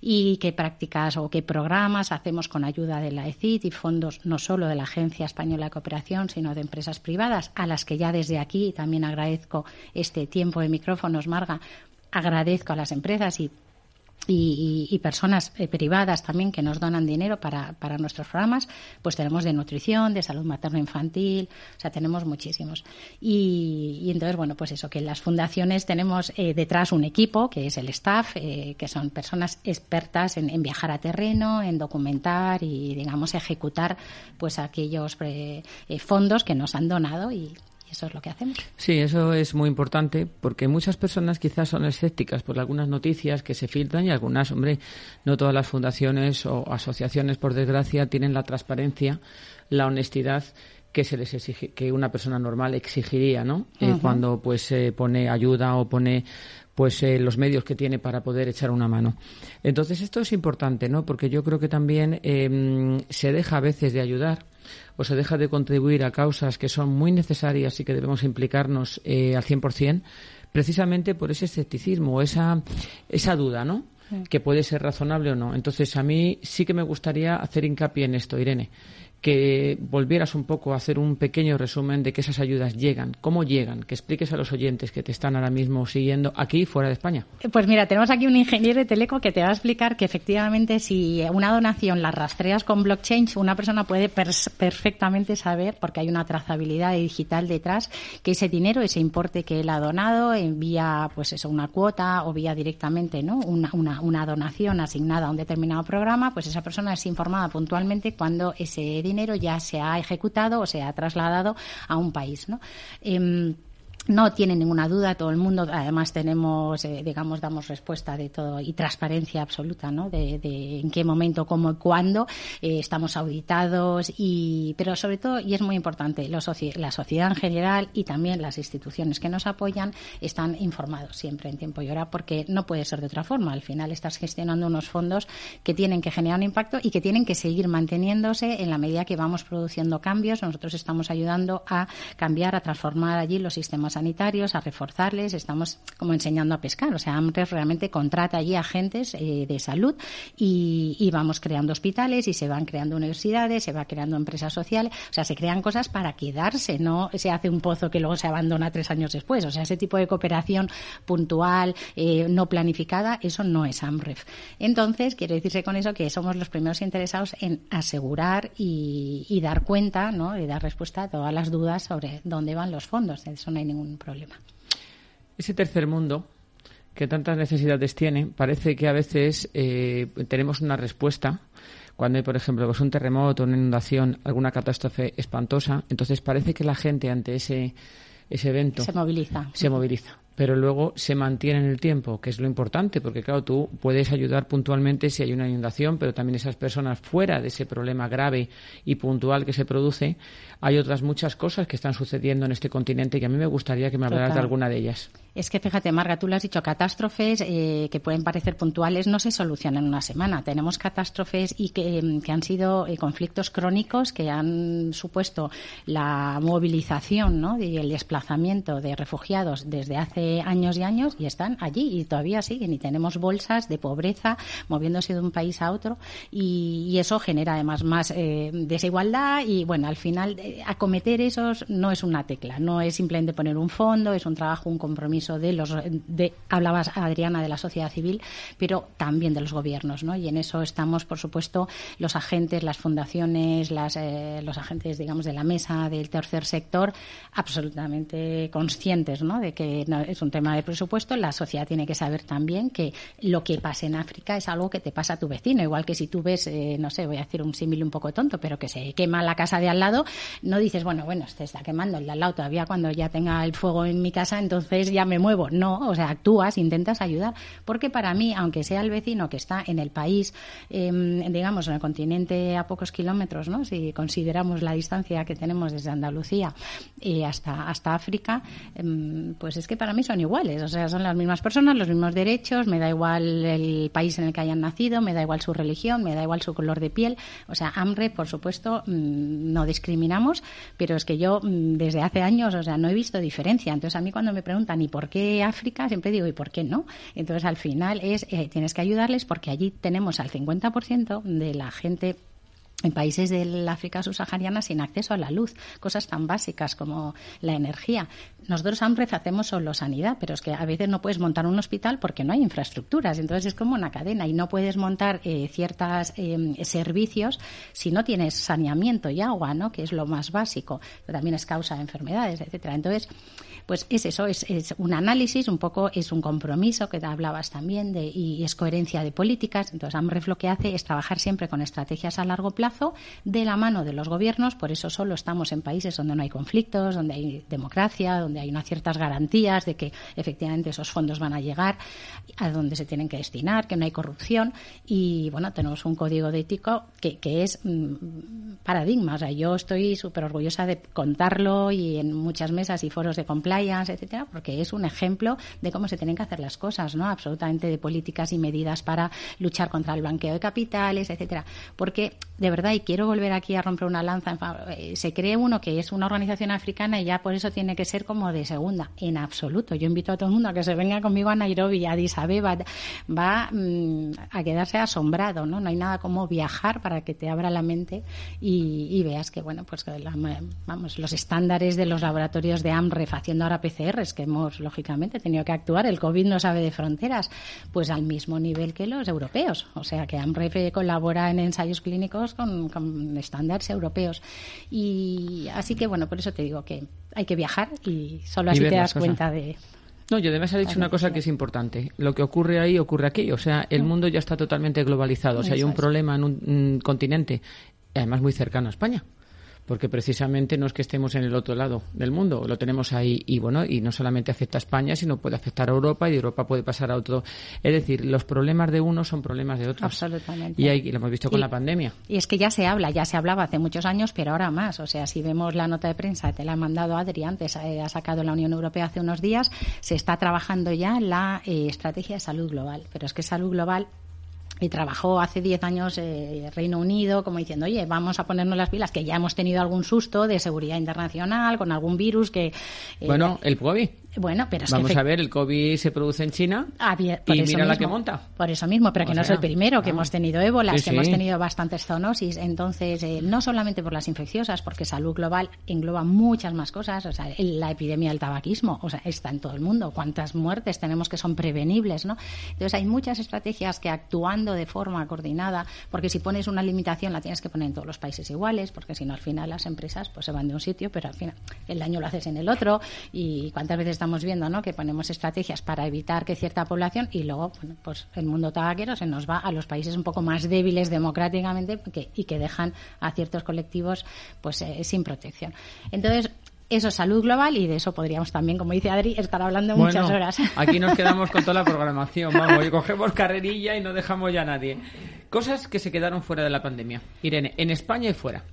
y qué prácticas o qué programas hacemos con ayuda de la ECIT y fondos no solo de la Agencia Española de Cooperación, sino de empresas privadas, a las que ya desde aquí también agradezco este tiempo de micrófonos, Marga, agradezco a las empresas y y, personas eh, privadas también que nos donan dinero para, para, nuestros programas, pues tenemos de nutrición, de salud materno-infantil, o sea, tenemos muchísimos. Y, entonces, bueno, pues eso, que en las fundaciones tenemos eh, detrás un equipo, que es el staff, eh, que son personas expertas en, en, viajar a terreno, en documentar y, digamos, ejecutar pues aquellos fondos que nos han donado y eso es lo que hacemos. Sí, eso es muy importante porque muchas personas quizás son escépticas por algunas noticias que se filtran y algunas, hombre, no todas las fundaciones o asociaciones, por desgracia, tienen la transparencia, la honestidad que se les exige, que una persona normal exigiría, ¿no? Eh, cuando pues se pone ayuda o pone pues eh, los medios que tiene para poder echar una mano. Entonces esto es importante, ¿no? Porque yo creo que también em, se deja a veces de ayudar o se deja de contribuir a causas que son muy necesarias y que debemos implicarnos eh, al 100%, precisamente por ese escepticismo, o esa, esa duda, ¿no? Que puede ser razonable o no. Entonces, a mí sí que me gustaría hacer hincapié en esto, Irene que volvieras un poco a hacer un pequeño resumen de que esas ayudas llegan, cómo llegan, que expliques a los oyentes que te están ahora mismo siguiendo aquí fuera de España. Pues mira, tenemos aquí un ingeniero de Teleco que te va a explicar que efectivamente si una donación la rastreas con blockchain, una persona puede perfectamente saber, porque hay una trazabilidad digital detrás, que ese dinero, ese importe que él ha donado, envía pues eso, una cuota o vía directamente ¿no? una, una, donación asignada a un determinado programa, pues esa persona es informada puntualmente cuando ese dinero ya se ha ejecutado o se ha trasladado a un país. ¿no? Em, no tiene ninguna duda todo el mundo además tenemos eh, digamos damos respuesta de todo y transparencia absoluta no de, en qué momento cómo y cuándo eh, estamos auditados y pero sobre todo y es muy importante la sociedad en general y también las instituciones que nos apoyan están informados siempre en tiempo y hora porque no puede ser de otra forma. Al final estás gestionando unos fondos que tienen que generar un impacto y que tienen que seguir manteniéndose en la medida que vamos produciendo cambios. Nosotros estamos ayudando a cambiar a transformar allí los sistemas sanitarios, a reforzarles, estamos como enseñando a pescar. O sea, AMRES realmente contrata allí agentes eh, de salud y, vamos creando hospitales y se van creando universidades, se va creando empresas sociales. O sea, se crean cosas para quedarse, no se hace un pozo que luego se abandona tres años después. O sea, ese tipo de cooperación puntual, eh, no planificada, eso no es AMREF. Entonces, quiero decirse con eso que somos los primeros interesados en asegurar y, dar cuenta, ¿no? y dar respuesta a todas las dudas sobre dónde van los fondos. Eso no hay ningún problema. Ese tercer mundo que tantas necesidades tiene, parece que a veces eh, tenemos una respuesta cuando hay, por ejemplo, pues un terremoto, una inundación, alguna catástrofe espantosa, entonces parece que la gente ante ese, ese evento se moviliza. Se moviliza pero luego se mantiene en el tiempo, que es lo importante, porque claro, tú puedes ayudar puntualmente si hay una inundación, pero también esas personas fuera de ese problema grave y puntual que se produce, hay otras muchas cosas que están sucediendo en este continente y a mí me gustaría que me hablaras de alguna de ellas. Es que fíjate, Marga, tú lo has dicho, catástrofes eh, que pueden parecer puntuales no se solucionan en una semana. Tenemos catástrofes y que, mm, han sido eh, conflictos crónicos que han supuesto la movilización ¿no? y el desplazamiento de refugiados desde hace años y años y están allí y todavía siguen y tenemos bolsas de pobreza moviéndose de un país a otro y, eso genera además más eh, desigualdad y bueno, al final eh, acometer esos no es una tecla, no es simplemente poner un fondo, es un trabajo, un compromiso de los, de, hablabas Adriana de la sociedad civil, pero también de los gobiernos, ¿no? Y en eso estamos, por supuesto, los agentes, las fundaciones, las, eh, los agentes, digamos, de la mesa del tercer sector, absolutamente conscientes, ¿no? De que es un tema de presupuesto. La sociedad tiene que saber también que lo que pasa en África es algo que te pasa a tu vecino, igual que si tú ves, eh, no sé, voy a decir un símil un poco tonto, pero que se quema la casa de al lado, no dices, bueno, bueno, se está quemando el al lado todavía cuando ya tenga el fuego en mi casa, entonces ya me muevo. No, o sea, actúas, intentas ayudar, porque para mí, aunque sea el vecino que está en el país, em, digamos, en el continente a pocos kilómetros, ¿no? Si consideramos la distancia que tenemos desde Andalucía hasta, hasta África, em, pues es que para mí son iguales, o sea, son las mismas personas, los mismos derechos, me da igual el país en el que hayan nacido, me da igual su religión, me da igual su color de piel, o sea, hambre, por supuesto, mm, no discriminamos, pero es que yo mm, desde hace años, o sea, no he visto diferencia. Entonces, a mí cuando me preguntan, ¿y por qué África? Siempre digo, ¿y por qué no? Entonces, al final es, eh, tienes que ayudarles porque allí tenemos al 50% de la gente en países del África subsahariana sin acceso a la luz, cosas tan básicas como la energía. Nosotros AMREF hacemos solo sanidad, pero es que a veces no puedes montar un hospital porque no hay infraestructuras, entonces es como una cadena y no puedes montar eh, ciertos em, servicios si no tienes saneamiento y agua, ¿no? que es lo más básico, pero también es causa de enfermedades, etcétera. Entonces, pues es eso, es, un análisis, un poco es un compromiso que te hablabas también de, y es coherencia de políticas. Entonces, AMREF lo que hace es trabajar siempre con estrategias a largo plazo de la mano de los gobiernos, por eso solo estamos en países donde no hay conflictos, donde hay democracia, donde hay unas ciertas garantías de que efectivamente esos fondos van a llegar a donde se tienen que destinar, que no hay corrupción y bueno, tenemos un código de ético que, es mm, paradigma. O sea, yo estoy súper orgullosa de contarlo y en muchas mesas y foros de compliance etcétera, porque es un ejemplo de cómo se tienen que hacer las cosas, ¿no? Absolutamente de políticas y medidas para luchar contra el blanqueo de capitales, etcétera. Porque, de verdad, y quiero volver aquí a romper una lanza, eh, se cree uno que es una organización africana y ya por eso tiene que ser como de segunda. En absoluto. Yo invito a todo el mundo a que se venga conmigo a Nairobi, a Addis Abeba, va mm, a quedarse asombrado, ¿no? No hay nada como viajar para que te abra la mente y, veas que, bueno, pues vamos, los estándares de los laboratorios de AMREF haciendo ahora PCRs, que hemos, lógicamente, tenido que actuar. El COVID no sabe de fronteras, pues al mismo nivel que los europeos. O sea, que AMREF colabora en ensayos clínicos con, estándares europeos. Y así que, bueno, por eso te digo que hay que viajar y solo así te das cuenta de, no, yo además ha dicho una cosa que es importante. Lo que ocurre ahí ocurre aquí. O sea, el mm. mundo ya está totalmente globalizado. O sea, hay un problema en un continente, además muy cercano a España porque precisamente no es que estemos en el otro lado del mundo, lo tenemos ahí y bueno, y no solamente afecta a España, sino puede afectar a Europa y de Europa puede pasar a otro. Es decir, los problemas de unos son problemas de otros. Absolutamente. Y, ahí, lo hemos visto con la pandemia. Y es que ya se habla, ya se hablaba hace muchos años, pero ahora más. O sea, si vemos la nota de prensa, te la ha mandado Adri antes, eh, ha sacado la Unión Europea hace unos días, se está trabajando ya la eh, estrategia de salud global. Pero es que salud global y trabajó hace 10 años eh, Reino Unido como diciendo, oye, vamos a ponernos las pilas, que ya hemos tenido algún susto de seguridad internacional con algún virus que... Eh, bueno, el COVID. Bueno, pero Vamos a ver, el COVID se produce en China ah, y mira la que monta. Por eso mismo, pero que no es el primero, que hemos tenido ébola, que hemos tenido bastantes zoonosis. Entonces, eh, no solamente por las infecciosas, porque salud global engloba muchas más cosas. O sea, la epidemia del tabaquismo, o sea, está en todo el mundo. ¿Cuántas muertes tenemos que son prevenibles, no? Entonces, hay muchas estrategias que actuando de forma coordinada, porque si pones una limitación la tienes que poner en todos los países iguales, porque si no, al final las empresas pues se van de un sitio, pero al final el daño lo haces en el otro. Y cuántas veces estamos viendo ¿no? que ponemos estrategias para evitar que cierta población y luego pues el mundo tabaquero se nos va a los países un poco más débiles democráticamente y que dejan a ciertos colectivos pues eh, sin protección. Entonces, eso es salud global y de eso podríamos también, como dice Adri, estar hablando muchas horas. Aquí nos (laughs) quedamos con toda la programación, vamos, y cogemos carrerilla y no dejamos ya a nadie. Cosas que se quedaron fuera de la pandemia. Irene, en España y fuera.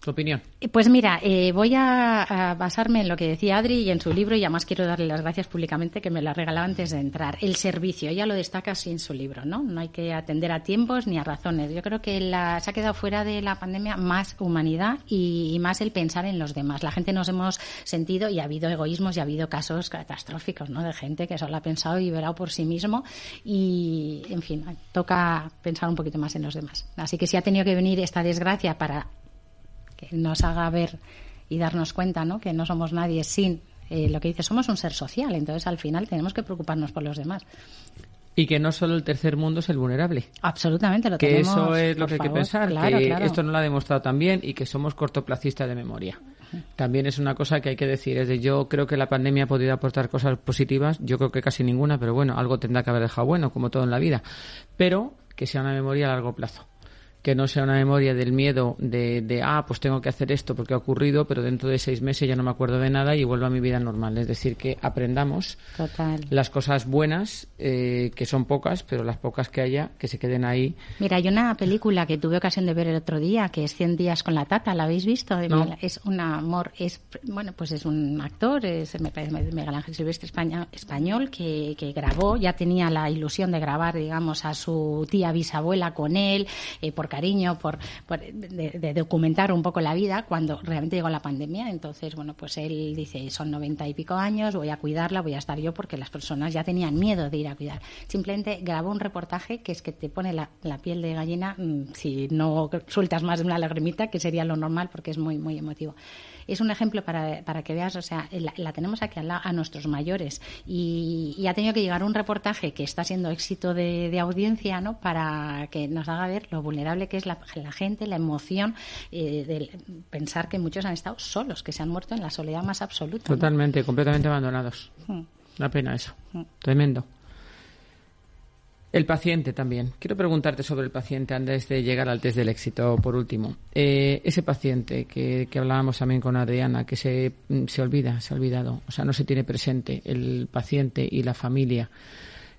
¿Tu opinión? Eh, pues mira, eh, voy a, basarme en lo que decía Adri y en su libro y además quiero darle las gracias públicamente que me la regalaba antes de entrar. El servicio, ella lo destaca sin su libro, ¿no? No hay que atender a tiempos ni a razones. Yo creo que la, se ha quedado fuera de la pandemia más humanidad y, más el pensar en los demás. La gente nos hemos sentido y ha habido egoísmos y ha habido casos catastróficos, ¿no? De gente que solo ha pensado y verá por sí mismo y, en fin, toca pensar un poquito más en los demás. Así que si ha tenido que venir esta desgracia para que nos haga ver y darnos cuenta ¿no? que no somos nadie sin eh, lo que dice, somos un ser social, entonces al final tenemos que preocuparnos por los demás. Y que no solo el tercer mundo es el vulnerable. Absolutamente, lo que tenemos. eso es lo que hay que pensar, que esto no lo ha demostrado también y que somos cortoplacistas de memoria. También es una cosa que hay que decir, es de yo creo que la pandemia ha podido aportar cosas positivas, yo creo que casi ninguna, pero bueno, algo tendrá que haber dejado bueno, como todo en la vida, pero que sea una memoria a largo plazo que no sea una memoria del miedo de, de, ah, pues tengo que hacer esto porque ha ocurrido, pero dentro de seis meses ya no me acuerdo de nada y vuelvo a mi vida normal. Es decir, que aprendamos las cosas buenas, eh, que son pocas, pero las pocas que haya, que se queden ahí. Mira, hay una película que tuve ocasión de ver el otro día, que es Cien días con la tata, ¿la habéis visto? Es un amor, es, bueno, pues es un actor, es Miguel Ángel Silvestre español, que, que grabó, ya tenía la ilusión de grabar, digamos, a su tía bisabuela con él, eh, por cariño, por, de, documentar un poco la vida cuando realmente llegó la pandemia. Entonces, bueno, pues él dice, son noventa y pico años, voy a cuidarla, voy a estar yo porque las personas ya tenían miedo de ir a cuidar. Simplemente grabó un reportaje que es que te pone la, piel de gallina mm, si no sueltas más de una lagrimita, que sería lo normal porque es muy, muy emotivo es un ejemplo para, para que veas, o sea, la, tenemos aquí a, a nuestros mayores y, ha tenido que llegar un reportaje que está siendo éxito de, audiencia, ¿no? Para que nos haga ver lo vulnerable que es la, gente, la emoción eh, de pensar que muchos han estado solos, que se han muerto en la soledad más absoluta. Totalmente, completamente abandonados. Mm. La pena eso. Mm. Tremendo. El paciente también. Quiero preguntarte sobre el paciente antes de llegar al test del éxito, por último. Eh, ese paciente que, que, hablábamos también con Adriana, que se, se olvida, se ha olvidado, o sea, no se tiene presente el paciente y la familia.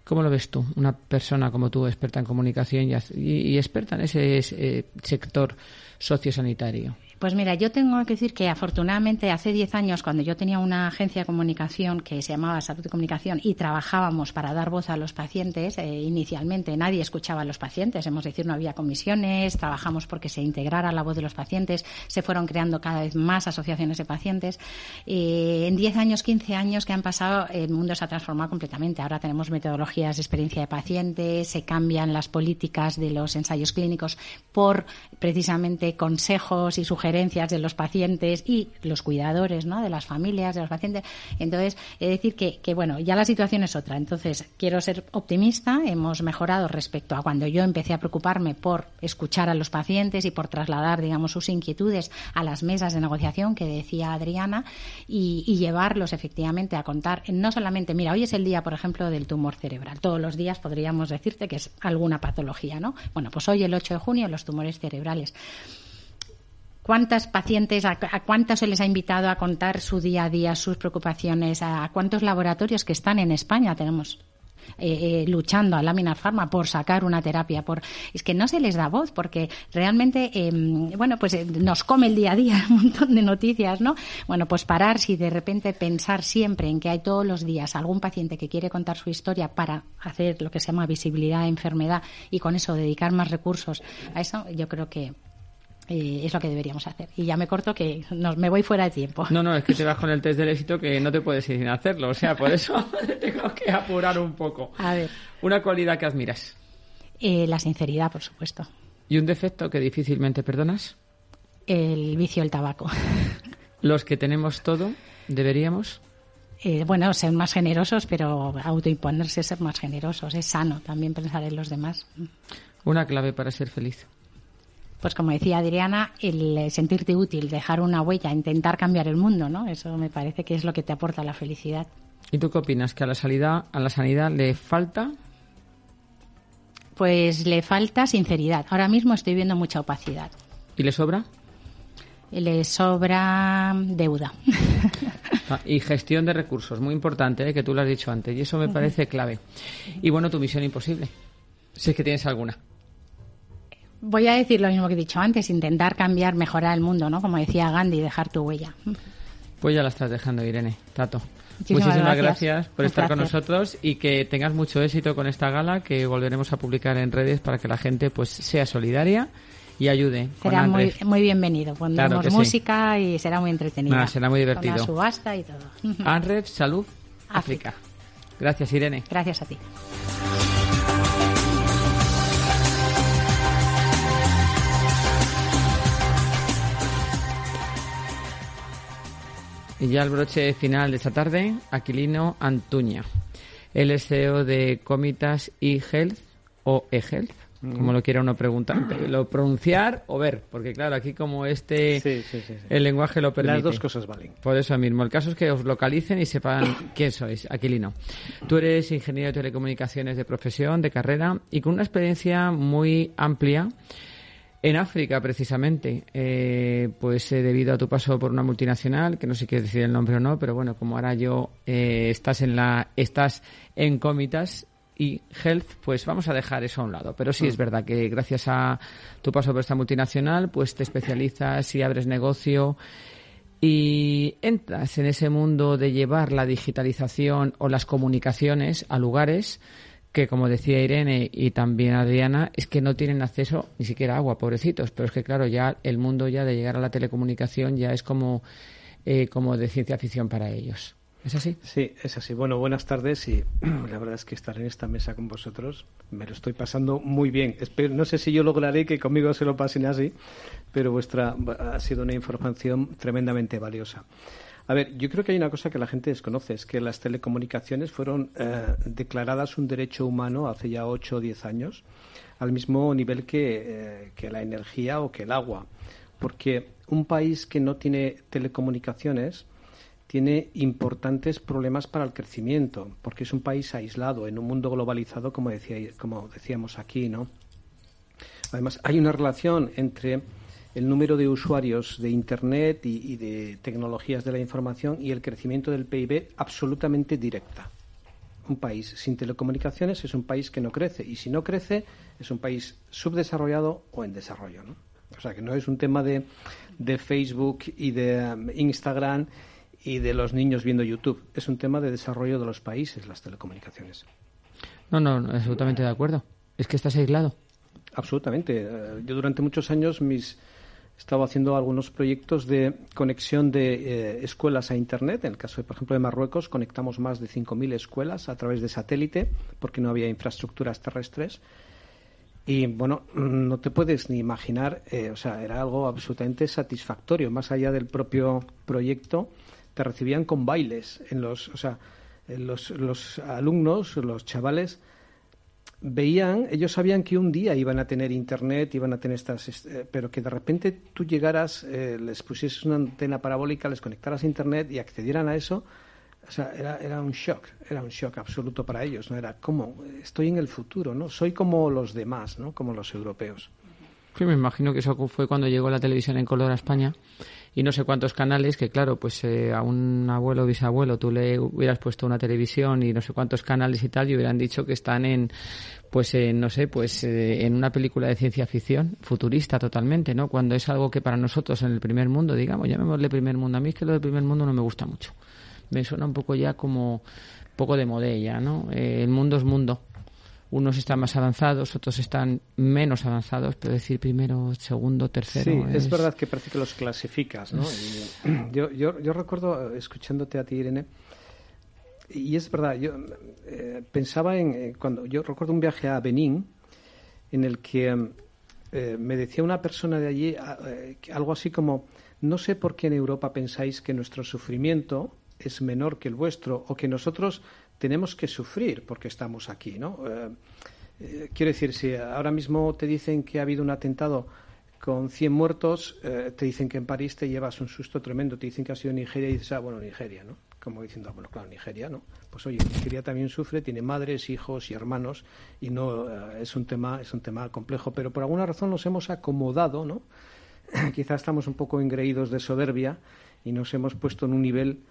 ¿Cómo lo ves tú? Una persona como tú, experta en comunicación y, experta en ese eh, sector sociosanitario. Pues mira, yo tengo que decir que afortunadamente hace 10 años, cuando yo tenía una agencia de comunicación que se llamaba Salud de Comunicación y trabajábamos para dar voz a los pacientes, eh, inicialmente nadie escuchaba a los pacientes, hemos decir, no había comisiones, trabajamos porque se integrara la voz de los pacientes, se fueron creando cada vez más asociaciones de pacientes. Eh, en 10 años, 15 años que han pasado, el mundo se ha transformado completamente. Ahora tenemos metodologías de experiencia de pacientes, se cambian las políticas de los ensayos clínicos por precisamente consejos y sugerencias de los pacientes y los cuidadores, ¿no? De las familias, de los pacientes. Entonces, es decir que, que, bueno, ya la situación es otra. Entonces, quiero ser optimista. Hemos mejorado respecto a cuando yo empecé a preocuparme por escuchar a los pacientes y por trasladar, digamos, sus inquietudes a las mesas de negociación que decía Adriana y, y llevarlos efectivamente a contar no solamente, mira, hoy es el día, por ejemplo, del tumor cerebral. Todos los días podríamos decirte que es alguna patología, ¿no? Bueno, pues hoy, el 8 de junio, los tumores cerebrales. ¿Cuántas pacientes, a, cuántos se les ha invitado a contar su día a día, sus preocupaciones? ¿A, cuántos laboratorios que están en España tenemos eh, eh, luchando a Laminar Pharma por sacar una terapia, por es que no se les da voz porque realmente em, bueno pues eh, nos come el día a día (laughs) un montón de noticias, ¿no? Bueno pues parar si de repente pensar siempre en que hay todos los días algún paciente que quiere contar su historia para hacer lo que se llama visibilidad de enfermedad y con eso dedicar más recursos a eso, yo creo que es lo que deberíamos hacer. Y ya me corto que nos, me voy fuera de tiempo. No, no, es que te vas con el test del éxito que no te puedes ir sin hacerlo. O sea, por eso (laughs) tengo que apurar un poco. A ver. Una cualidad que admiras. Eh, la sinceridad, por supuesto. ¿Y un defecto que difícilmente perdonas? El vicio del tabaco. (laughs) Los que tenemos todo, ¿deberíamos? Eh, bueno, ser más generosos, pero autoimponerse ser más generosos. Es sano también pensar en los demás. Una clave para ser feliz pues como decía Adriana, el sentirte útil, dejar una huella, intentar cambiar el mundo, ¿no? Eso me parece que es lo que te aporta la felicidad. ¿Y tú qué opinas? ¿Que a la, salida, a la sanidad le falta? Pues le falta sinceridad. Ahora mismo estoy viendo mucha opacidad. ¿Y le sobra? Le sobra deuda. Ah, y gestión de recursos, muy importante, ¿eh? que tú lo has dicho antes, y eso me parece clave. Y bueno, tu misión imposible. Si es que tienes alguna. Voy a decir lo mismo que he dicho antes, intentar cambiar, mejorar el mundo, ¿no? Como decía Gandhi, dejar tu huella. Pues ya la estás dejando, Irene. Tato. Muchísimas, gracias. por estar con nosotros y que tengas mucho éxito con esta gala que volveremos a publicar en redes para que la gente pues sea solidaria y ayude. Será muy, muy bienvenido. Pondremos música y será muy entretenido. será muy divertido. Con subasta y todo. ANREF, Salud, África. Gracias, Irene. Gracias a ti. Y ya el broche final de esta tarde, Aquilino Antuña. Él es CEO de Comitas eHealth o eHealth, como lo quiera uno preguntar, lo pronunciar o ver, porque claro, aquí como este el lenguaje lo permite. Las dos cosas valen. Por eso mismo, el caso es que os localicen y sepan quién sois, Aquilino. Tú eres ingeniero de telecomunicaciones de profesión, de carrera y con una experiencia muy amplia en África, precisamente, eh, pues eh, debido a tu paso por una multinacional, que no sé qué decir el nombre o no, pero bueno, como ahora yo eh, estás en la, estás en Comitas y Health, pues vamos a dejar eso a un lado. Pero sí es mm. verdad que gracias a tu paso por esta multinacional, pues te especializas y abres negocio y entras en ese mundo de llevar la digitalización o las comunicaciones a lugares que como decía Irene y también Adriana, es que no tienen acceso ni siquiera a agua, pobrecitos. Pero es que claro, ya el mundo ya de llegar a la telecomunicación ya es como, eh, como de ciencia ficción para ellos. ¿Es así? Sí, es así. Bueno, buenas tardes y (clears throat) la verdad es que estar en esta mesa con vosotros me lo estoy pasando muy bien. Espero, no sé si yo lograré que conmigo se lo pasen así, pero vuestra ha sido una información tremendamente valiosa. A ver, yo creo que hay una cosa que la gente desconoce, es que las telecomunicaciones fueron eh, declaradas un derecho humano hace ya 8 o 10 años, al mismo nivel eh, que, la energía o que el agua. Porque un país que no tiene telecomunicaciones tiene importantes problemas para el crecimiento, porque es un país aislado en un mundo globalizado, como, decía, como decíamos aquí, ¿no? Además, hay una relación entre el número de usuarios de Internet y, de tecnologías de la información y el crecimiento del PIB absolutamente directa. Un país sin telecomunicaciones es un país que no crece y si no crece es un país subdesarrollado o en desarrollo. ¿no? O sea que no es un tema de, de Facebook y de um, Instagram y de los niños viendo YouTube. Es un tema de desarrollo de los países, las telecomunicaciones. No, no, absolutamente de acuerdo. Es que estás aislado. Absolutamente. Eh, yo durante muchos años mis estaba haciendo algunos proyectos de conexión de eh, escuelas a Internet. En el caso, por ejemplo, de Marruecos, conectamos más de 5.000 escuelas a través de satélite porque no había infraestructuras terrestres. Y bueno, no te puedes ni imaginar, eh, o sea, era algo absolutamente satisfactorio. Más allá del propio proyecto, te recibían con bailes en los, o sea, los, los alumnos, los chavales veían, ellos sabían que un día iban a tener internet, iban a tener estas, eh, pero que de repente tú llegaras, eh, les pusieses una antena parabólica, les conectaras a internet y accedieran a eso, o sea, era, era un shock, era un shock absoluto para ellos, ¿no? Era como, estoy en el futuro, ¿no? Soy como los demás, ¿no? Como los europeos. Sí, me imagino que eso fue cuando llegó la televisión en color a España y no sé cuántos canales que claro pues eh, a un abuelo o bisabuelo tú le hubieras puesto una televisión y no sé cuántos canales y tal y hubieran dicho que están en pues no sé pues eh, en una película de ciencia ficción futurista totalmente no cuando es algo que para nosotros en el primer mundo digamos llamémosle primer mundo a mí es que lo del primer mundo no me gusta mucho. Me suena un poco ya como poco de modella no eh, el mundo es mundo unos están más avanzados, otros están menos avanzados, pero decir primero, segundo, tercero. Sí, es, verdad que parece que los clasificas, ¿no? yo, yo, yo, recuerdo, eh, escuchándote a ti, Irene, y es verdad, yo eh, pensaba en, eh, cuando yo recuerdo un viaje a Benín, en el que me decía una persona de allí algo así como, no sé por qué en Europa pensáis que nuestro sufrimiento es menor que el vuestro o que nosotros tenemos que sufrir porque estamos aquí, ¿no? Eh, eh, quiero decir, si ahora mismo te dicen que ha habido un atentado con 100 muertos, eh, te dicen que en París te llevas un susto tremendo, te dicen que ha sido Nigeria y dices, ah, bueno, Nigeria, ¿no? Como diciendo, ah, bueno, claro, Nigeria, ¿no? Pues oye, Nigeria también sufre, tiene madres, hijos y hermanos y no es un tema es un tema complejo, pero por alguna razón nos hemos acomodado, ¿no? (clears throat) Quizás estamos un poco engreídos de soberbia y nos hemos puesto en un nivel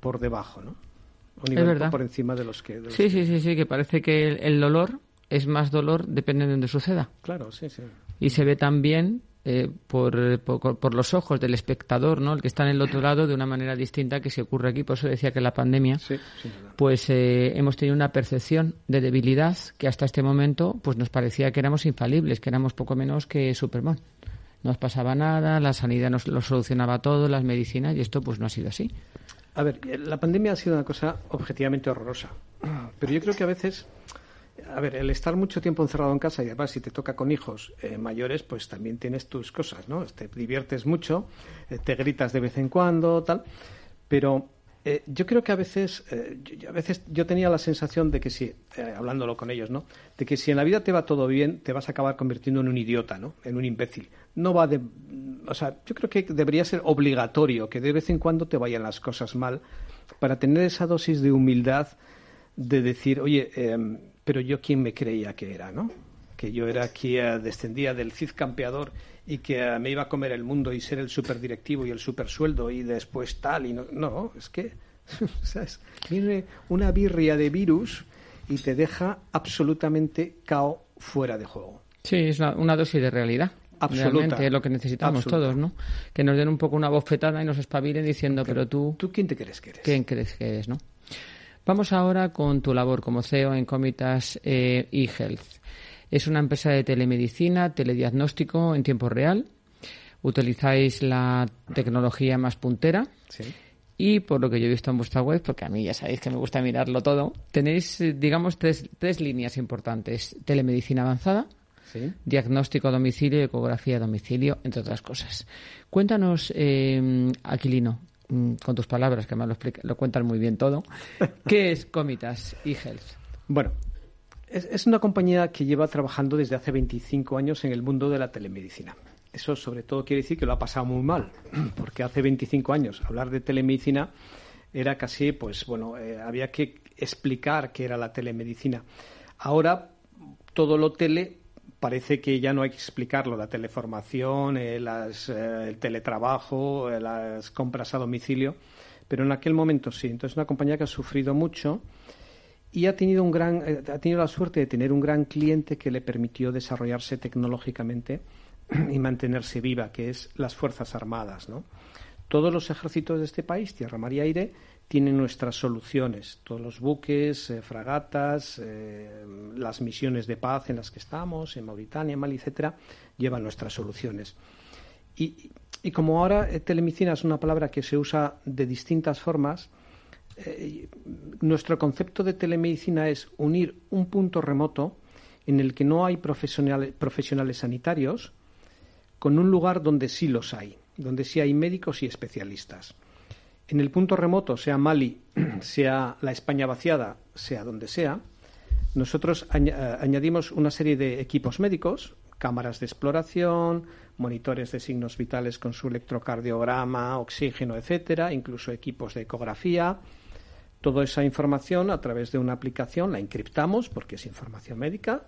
por debajo, ¿no? Es verdad. por encima de los que... sí, sí, sí, sí, que parece que el, dolor es más dolor depende de donde suceda. Claro, sí, sí. Y se ve también eh, por, por, los ojos del espectador, ¿no? El que está en el otro lado de una manera distinta que se ocurre aquí. Por eso decía que la pandemia, pues eh, hemos tenido una percepción de debilidad que hasta este momento, pues nos parecía que éramos infalibles, que éramos poco menos que Superman. No nos pasaba nada, la sanidad nos lo solucionaba todo, las medicinas, y esto pues no ha sido así. A ver, la pandemia ha sido una cosa objetivamente horrorosa. Pero yo creo que a veces a ver, el estar mucho tiempo encerrado en casa y además si te toca con hijos eh, mayores, pues también tienes tus cosas, ¿no? Te diviertes mucho, eh, te gritas de vez en cuando, tal. Pero eh, yo creo que a veces, yo, a veces yo tenía la sensación de que si, hablándolo con ellos, ¿no? De que si en la vida te va todo bien, te vas a acabar convirtiendo en un idiota, ¿no? En un imbécil. No va de, o sea, yo creo que debería ser obligatorio que de vez en cuando te vayan las cosas mal para tener esa dosis de humildad de decir, oye, em, pero yo quién me creía que era, ¿no? Que yo era quien descendía del Cid campeador y que eh, me iba a comer el mundo y ser el superdirectivo y el supersueldo y después tal y no, no es que (laughs) ¿sabes? viene una birria de virus y te deja absolutamente cao fuera de juego. Sí, es una, dosis de realidad. Absolutamente es lo que necesitamos todos, ¿no? Que nos den un poco una bofetada y nos espabilen diciendo, pero tú... ¿Tú quién te crees que eres? ¿Quién crees que eres, no? Vamos ahora con tu labor como CEO en Comitas eh, eHealth. Es una empresa de telemedicina, telediagnóstico en tiempo real. Utilizáis la tecnología más puntera. Y por lo que yo he visto en vuestra web, porque a mí ya sabéis que me gusta mirarlo todo, tenéis, eh, digamos, tres, tres líneas importantes. Telemedicina avanzada, diagnóstico a domicilio y ecografía a domicilio, entre otras cosas. Cuéntanos, eh, Aquilino, Mm, con tus palabras, que me lo, lo cuentan muy bien todo. (laughs) ¿Qué es Comitas eHealth? Bueno, es, una compañía que lleva trabajando desde hace 25 años en el mundo de la telemedicina. Eso sobre todo quiere decir que lo ha pasado muy mal, (clears throat) porque hace 25 años hablar de telemedicina era casi, pues bueno, eh, había que explicar qué era la telemedicina. Ahora todo lo tele parece que ya no hay que explicarlo, la teleformación, eh, eh, el teletrabajo, las compras a domicilio, pero en aquel momento sí. Entonces, es una compañía que ha sufrido mucho y ha tenido, un gran, ha tenido la suerte de tener un gran cliente que le permitió desarrollarse tecnológicamente (clears throat) y mantenerse viva, que es las Fuerzas Armadas. ¿no? Todos los ejércitos de este país, tierra, mar y aire, tienen nuestras soluciones. Todos los buques, eh, fragatas, eh, las misiones de paz en las que estamos, en Mauritania, Mali, etcétera, llevan nuestras soluciones. Y, como ahora eh, telemedicina es una palabra que se usa de distintas formas, nuestro concepto de telemedicina es unir un punto remoto en el que no hay profesionales, profesionales sanitarios con un lugar donde sí los hay, donde sí hay médicos y especialistas en el punto remoto, sea Mali, (clears throat) sea la España vaciada, sea donde sea, nosotros eh, añadimos una serie de equipos médicos, cámaras de exploración, monitores de signos vitales con su electrocardiograma, oxígeno, etcétera, incluso equipos de ecografía. Toda esa información a través de una aplicación la encriptamos porque es información médica,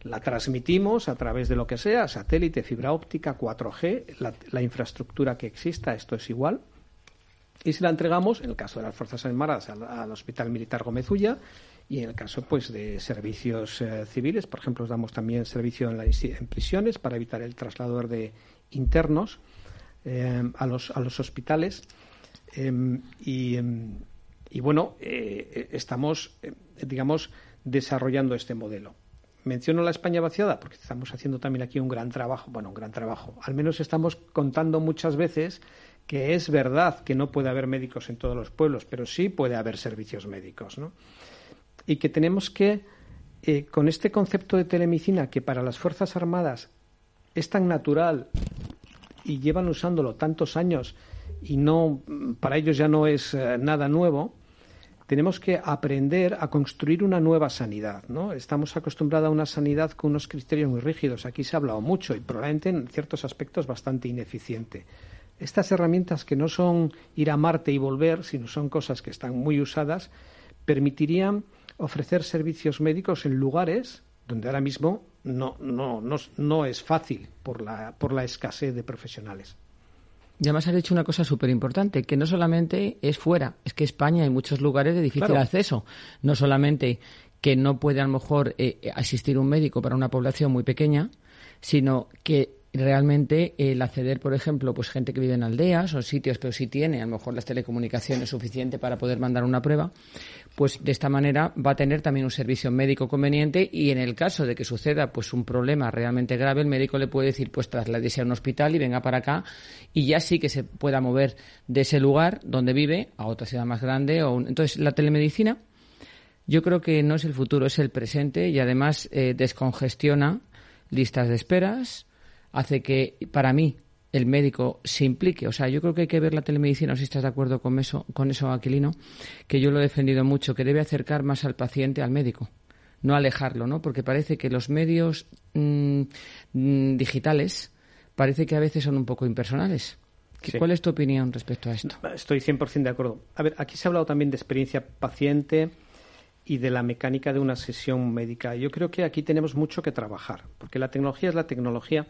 la transmitimos a través de lo que sea, satélite, fibra óptica, 4G, la, infraestructura que exista, esto es igual y se la entregamos, en el caso de las Fuerzas Armadas, al, Hospital Militar Gómez Ulla y en el caso pues de servicios eh, civiles, por ejemplo, damos también servicio en, prisiones para evitar el traslado de internos eh, a, los, a los hospitales. Em, em, y, bueno, eh, estamos, digamos, desarrollando este modelo. Menciono la España vaciada porque estamos haciendo también aquí un gran trabajo, bueno, un gran trabajo. Al menos estamos contando muchas veces que es verdad que no puede haber médicos en todos los pueblos, pero sí puede haber servicios médicos, ¿no? Y que tenemos que, eh, con este concepto de telemedicina que para las Fuerzas Armadas es tan natural y llevan usándolo tantos años y no para ellos ya no es eh, nada nuevo, tenemos que aprender a construir una nueva sanidad, ¿no? Estamos acostumbrados a una sanidad con unos criterios muy rígidos. Aquí se ha hablado mucho y probablemente en ciertos aspectos bastante ineficiente estas herramientas que no son ir a Marte y volver, sino son cosas que están muy usadas, permitirían ofrecer servicios médicos en lugares donde ahora mismo no, no, no, no es fácil por la, por la escasez de profesionales. Y además has dicho una cosa súper importante, que no solamente es fuera, es que España hay muchos lugares de difícil acceso. No solamente que no puede a lo mejor eh, asistir un médico para una población muy pequeña, sino que realmente el acceder, por ejemplo, pues gente que vive en aldeas o sitios, pero sí tiene a lo mejor las telecomunicaciones suficiente para poder mandar una prueba, pues de esta manera va a tener también un servicio médico conveniente y en el caso de que suceda pues un problema realmente grave, el médico le puede decir pues trasládese a un hospital y venga para acá y ya sí que se pueda mover de ese lugar donde vive a otra ciudad más grande o entonces la telemedicina yo creo que no es el futuro, es el presente y además eh, descongestiona listas de esperas, hace que, para mí, el médico se implique. O sea, yo creo que hay que ver la telemedicina, no sé si estás de acuerdo con eso, con eso, Aquilino, que yo lo he defendido mucho, que debe acercar más al paciente al médico, no alejarlo, ¿no? Porque parece que los medios mm, mm, digitales parece que a veces son un poco impersonales. ¿Cuál es tu opinión respecto a esto? Estoy 100% de acuerdo. A ver, aquí se ha hablado también de experiencia paciente y de la mecánica de una sesión médica. Yo creo que aquí tenemos mucho que trabajar, porque la tecnología es la tecnología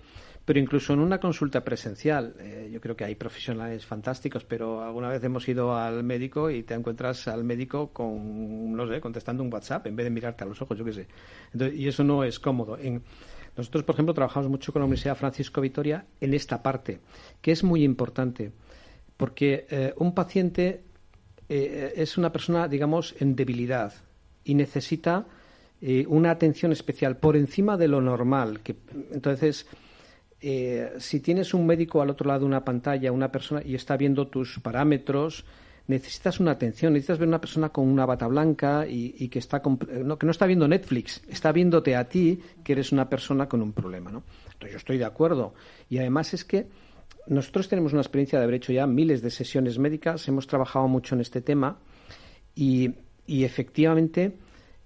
pero incluso en una consulta presencial, eh, yo creo que hay profesionales fantásticos, pero alguna vez hemos ido al médico y te encuentras al médico con, no sé, contestando un WhatsApp en vez de mirarte a los ojos, yo qué sé. y eso no es cómodo. nosotros, por ejemplo, trabajamos mucho con la Universidad Francisco Vitoria en esta parte, que es muy importante, porque eh, un paciente eh, es una persona, digamos, en debilidad y necesita una atención especial por encima de lo normal. Que, entonces, eh, si tienes un médico al otro lado de una pantalla, una persona, y está viendo tus parámetros, necesitas una atención, necesitas ver una persona con una bata blanca y, que, está, no, que no está viendo Netflix, está viéndote a ti que eres una persona con un problema. ¿no? Entonces yo estoy de acuerdo. Y además es que nosotros tenemos una experiencia de haber hecho ya miles de sesiones médicas, hemos trabajado mucho en este tema y, y efectivamente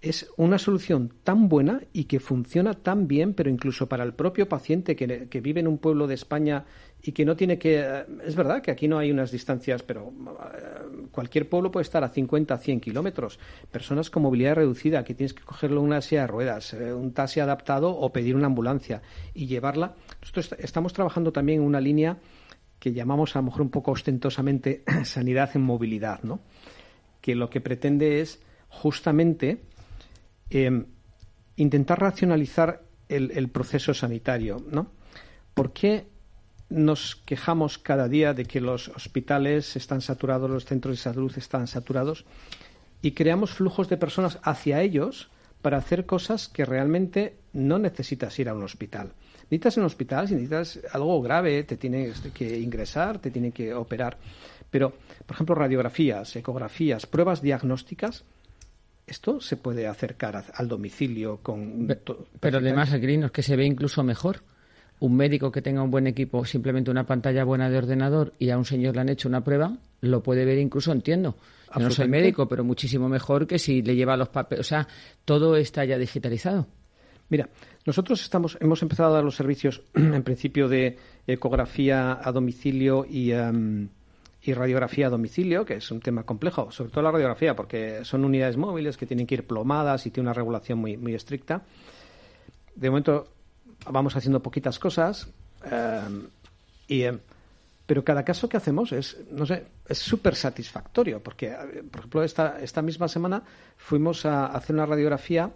es una solución tan buena y que funciona tan bien, pero incluso para el propio paciente que, vive en un pueblo de España y que no tiene que... Eh, es verdad que aquí no hay unas distancias, pero eh, cualquier pueblo puede estar a 50, 100 kilómetros. Personas con movilidad reducida, que tienes que cogerlo una silla de ruedas, eh, un taxi adaptado o pedir una ambulancia y llevarla. Nosotros estamos trabajando también en una línea que llamamos a lo mejor un poco ostentosamente (clears throat) sanidad en movilidad, ¿no? Que lo que pretende es justamente Em, intentar racionalizar el, proceso sanitario, ¿no? ¿Por qué nos quejamos cada día de que los hospitales están saturados, los centros de salud están saturados y creamos flujos de personas hacia ellos para hacer cosas que realmente no necesitas ir a un hospital. Necesitas un hospital si necesitas algo grave, te tienes que ingresar, te tienen que operar. Pero, por ejemplo, radiografías, ecografías, pruebas diagnósticas, esto se puede acercar al domicilio con... Pero, además, Grino, es que se ve incluso mejor. Un médico que tenga un buen equipo, simplemente una pantalla buena de ordenador y a un señor le han hecho una prueba, lo puede ver incluso, entiendo. Yo no soy médico, pero muchísimo mejor que si le lleva los papeles. O sea, todo está ya digitalizado. Mira, nosotros estamos, hemos empezado a dar los servicios, (clears throat) en principio, de ecografía a domicilio y... Em, y radiografía a domicilio, que es un tema complejo, sobre todo la radiografía, porque son unidades móviles que tienen que ir plomadas y tiene una regulación muy, muy estricta. De momento vamos haciendo poquitas cosas, eh, y, eh, pero cada caso que hacemos es, no sé, es súper satisfactorio, porque, por ejemplo, esta, esta misma semana fuimos a hacer una radiografía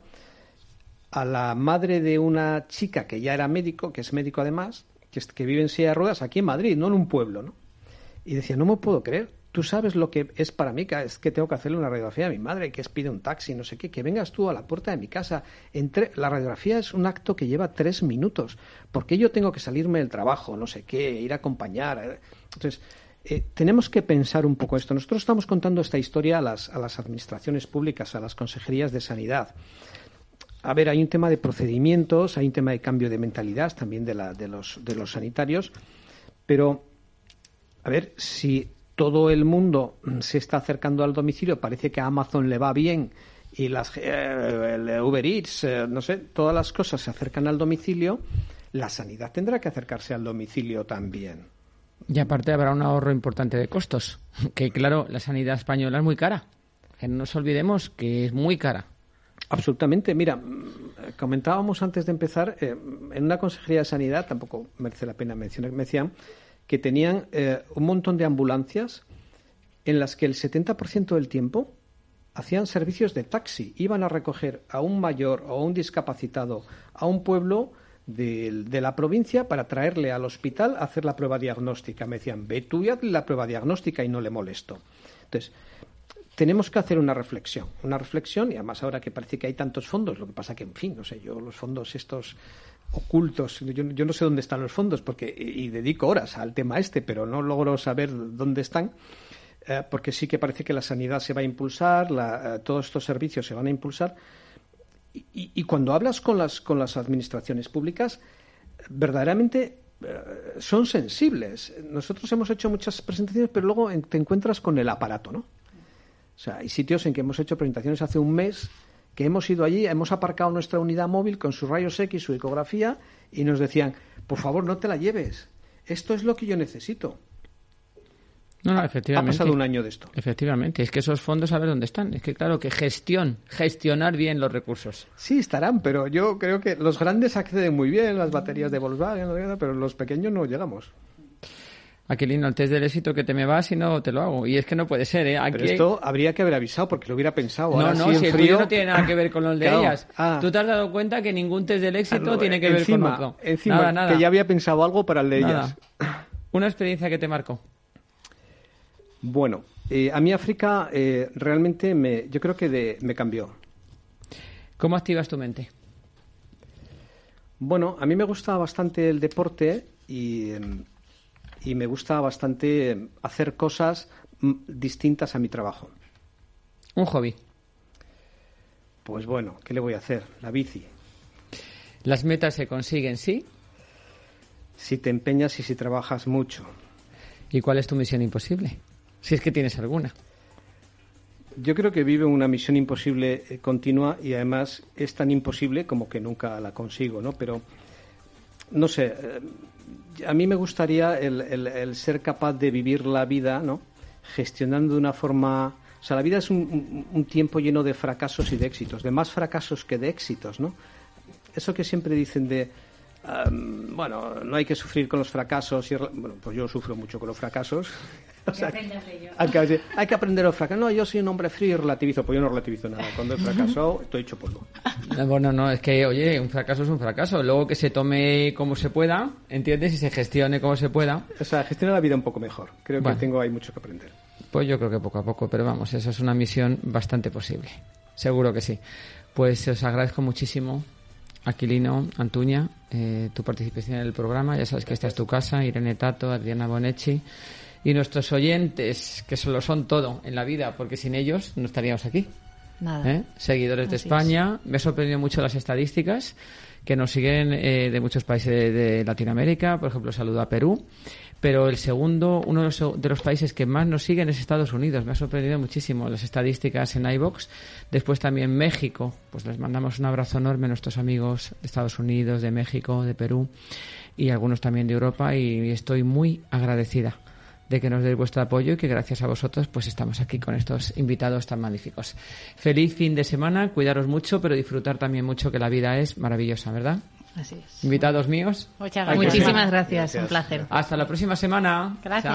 a la madre de una chica que ya era médico, que es médico además, que, que vive en silla de ruedas aquí en Madrid, no en un pueblo, ¿no? Y decía, no me puedo creer. Tú sabes lo que es para mí, que es que tengo que hacerle una radiografía a mi madre, que es pide un taxi, no sé qué, que vengas tú a la puerta de mi casa. Entre... La radiografía es un acto que lleva tres minutos. ¿Por qué yo tengo que salirme del trabajo, no sé qué, ir a acompañar? Entonces, eh, tenemos que pensar un poco esto. Nosotros estamos contando esta historia a las, a las administraciones públicas, a las consejerías de sanidad. A ver, hay un tema de procedimientos, hay un tema de cambio de mentalidad también de, la, de, los, de los sanitarios, pero a ver, si todo el mundo se está acercando al domicilio, parece que a Amazon le va bien y las eh, Uber Eats, eh, no sé, todas las cosas se acercan al domicilio, la sanidad tendrá que acercarse al domicilio también. Y aparte habrá un ahorro importante de costos, (laughs) que claro, la sanidad española es muy cara. Que no nos olvidemos que es muy cara. Absolutamente. Mira, comentábamos antes de empezar, eh, en una consejería de sanidad, tampoco merece la pena mencionar, me decían que tenían eh, un montón de ambulancias en las que el 70% del tiempo hacían servicios de taxi, iban a recoger a un mayor o a un discapacitado a un pueblo de, la provincia para traerle al hospital a hacer la prueba diagnóstica. Me decían, ve tú y haz la prueba diagnóstica y no le molesto. Entonces, tenemos que hacer una reflexión, una reflexión, y además ahora que parece que hay tantos fondos, lo que pasa que, en fin, no sé, yo los fondos estos ocultos, yo, no sé dónde están los fondos, porque, y, dedico horas al tema este, pero no logro saber dónde están, eh, porque sí que parece que la sanidad se va a impulsar, eh, todos estos servicios se van a impulsar, y, cuando hablas con las, con las administraciones públicas, verdaderamente eh, son sensibles. Nosotros hemos hecho muchas presentaciones, pero luego te encuentras con el aparato, ¿no? O sea, hay sitios en que hemos hecho presentaciones hace un mes que hemos ido allí, hemos aparcado nuestra unidad móvil con sus rayos X, su ecografía, y nos decían, por favor, no te la lleves. Esto es lo que yo necesito. No, no, efectivamente. Ha pasado un año de esto. Efectivamente, es que esos fondos a ver dónde están. Es que claro, que gestión, gestionar bien los recursos. Sí, estarán, pero yo creo que los grandes acceden muy bien, las baterías de Volkswagen, pero los pequeños no llegamos. Aquilino, el test del éxito que te me vas y no te lo hago. Y es que no puede ser, ¿eh? Pero esto habría que haber avisado porque lo hubiera pensado. No, no, si el frío... no tiene nada que ver con los de ellas. Ah. Tú te has dado cuenta que ningún test del éxito tiene que ver con otro. Encima, nada, nada. que ya había pensado algo para el de ellas. (clears throat) Una experiencia que te marcó. Bueno, eh, a mí África eh, realmente me, yo creo que me cambió. ¿Cómo activas tu mente? Bueno, a mí me gusta bastante el deporte y, y me gusta bastante hacer cosas mm, distintas a mi trabajo. Un hobby. Pues bueno, ¿qué le voy a hacer? La bici. ¿Las metas se consiguen, sí? Si te empeñas y si trabajas mucho. ¿Y cuál es tu misión imposible? Si es que tienes alguna. Yo creo que vive una misión imposible eh, continua y además es tan imposible como que nunca la consigo, ¿no? Pero, no sé, eh, a mí me gustaría el, ser capaz de vivir la vida, ¿no? Gestionando de una forma... O sea, la vida es un, tiempo lleno de fracasos y de éxitos, de más fracasos que de éxitos, ¿no? Eso que siempre dicen de, bueno, no hay que sufrir con los fracasos. Y, bueno, pues yo sufro mucho con los fracasos (laughs) hay, que, hay que aprender a fracasar. No, yo soy un hombre frío y relativizo. Pues yo no relativizo nada. Cuando he fracasado, (laughs) estoy hecho polvo. Bueno, no, es que, oye, un fracaso es un fracaso. Luego que se tome como se pueda, ¿entiendes? Y se gestione como se pueda. O sea, gestiona la vida un poco mejor. Creo que tengo ahí mucho que aprender. Pues yo creo que poco a poco, pero vamos, eso es una misión bastante posible. Seguro que sí. Pues os agradezco muchísimo Aquilino, Antuña, eh, tu participación en el programa. Ya sabes que esta es tu casa, Irene Tato, Adriana Bonetti y nuestros oyentes, que solo son todo en la vida, porque sin ellos no estaríamos aquí. Nada. ¿Eh? Seguidores de España. Me ha sorprendido mucho las estadísticas que nos siguen eh, de muchos países de, Latinoamérica. Por ejemplo, saludo a Perú. Pero el segundo, uno de los, de los, países que más nos siguen es Estados Unidos. Me ha sorprendido muchísimo las estadísticas en iBox. Después también México. Pues les mandamos un abrazo enorme a nuestros amigos de Estados Unidos, de México, de Perú y algunos también de Europa. Y estoy muy agradecida de que nos deis vuestro apoyo y que gracias a vosotros pues estamos aquí con estos invitados tan magníficos. Feliz fin de semana, cuidaros mucho, pero disfrutar también mucho que la vida es maravillosa, ¿verdad? Así es. Invitados míos. Muchísimas gracias. un placer. Hasta la próxima semana. Gracias.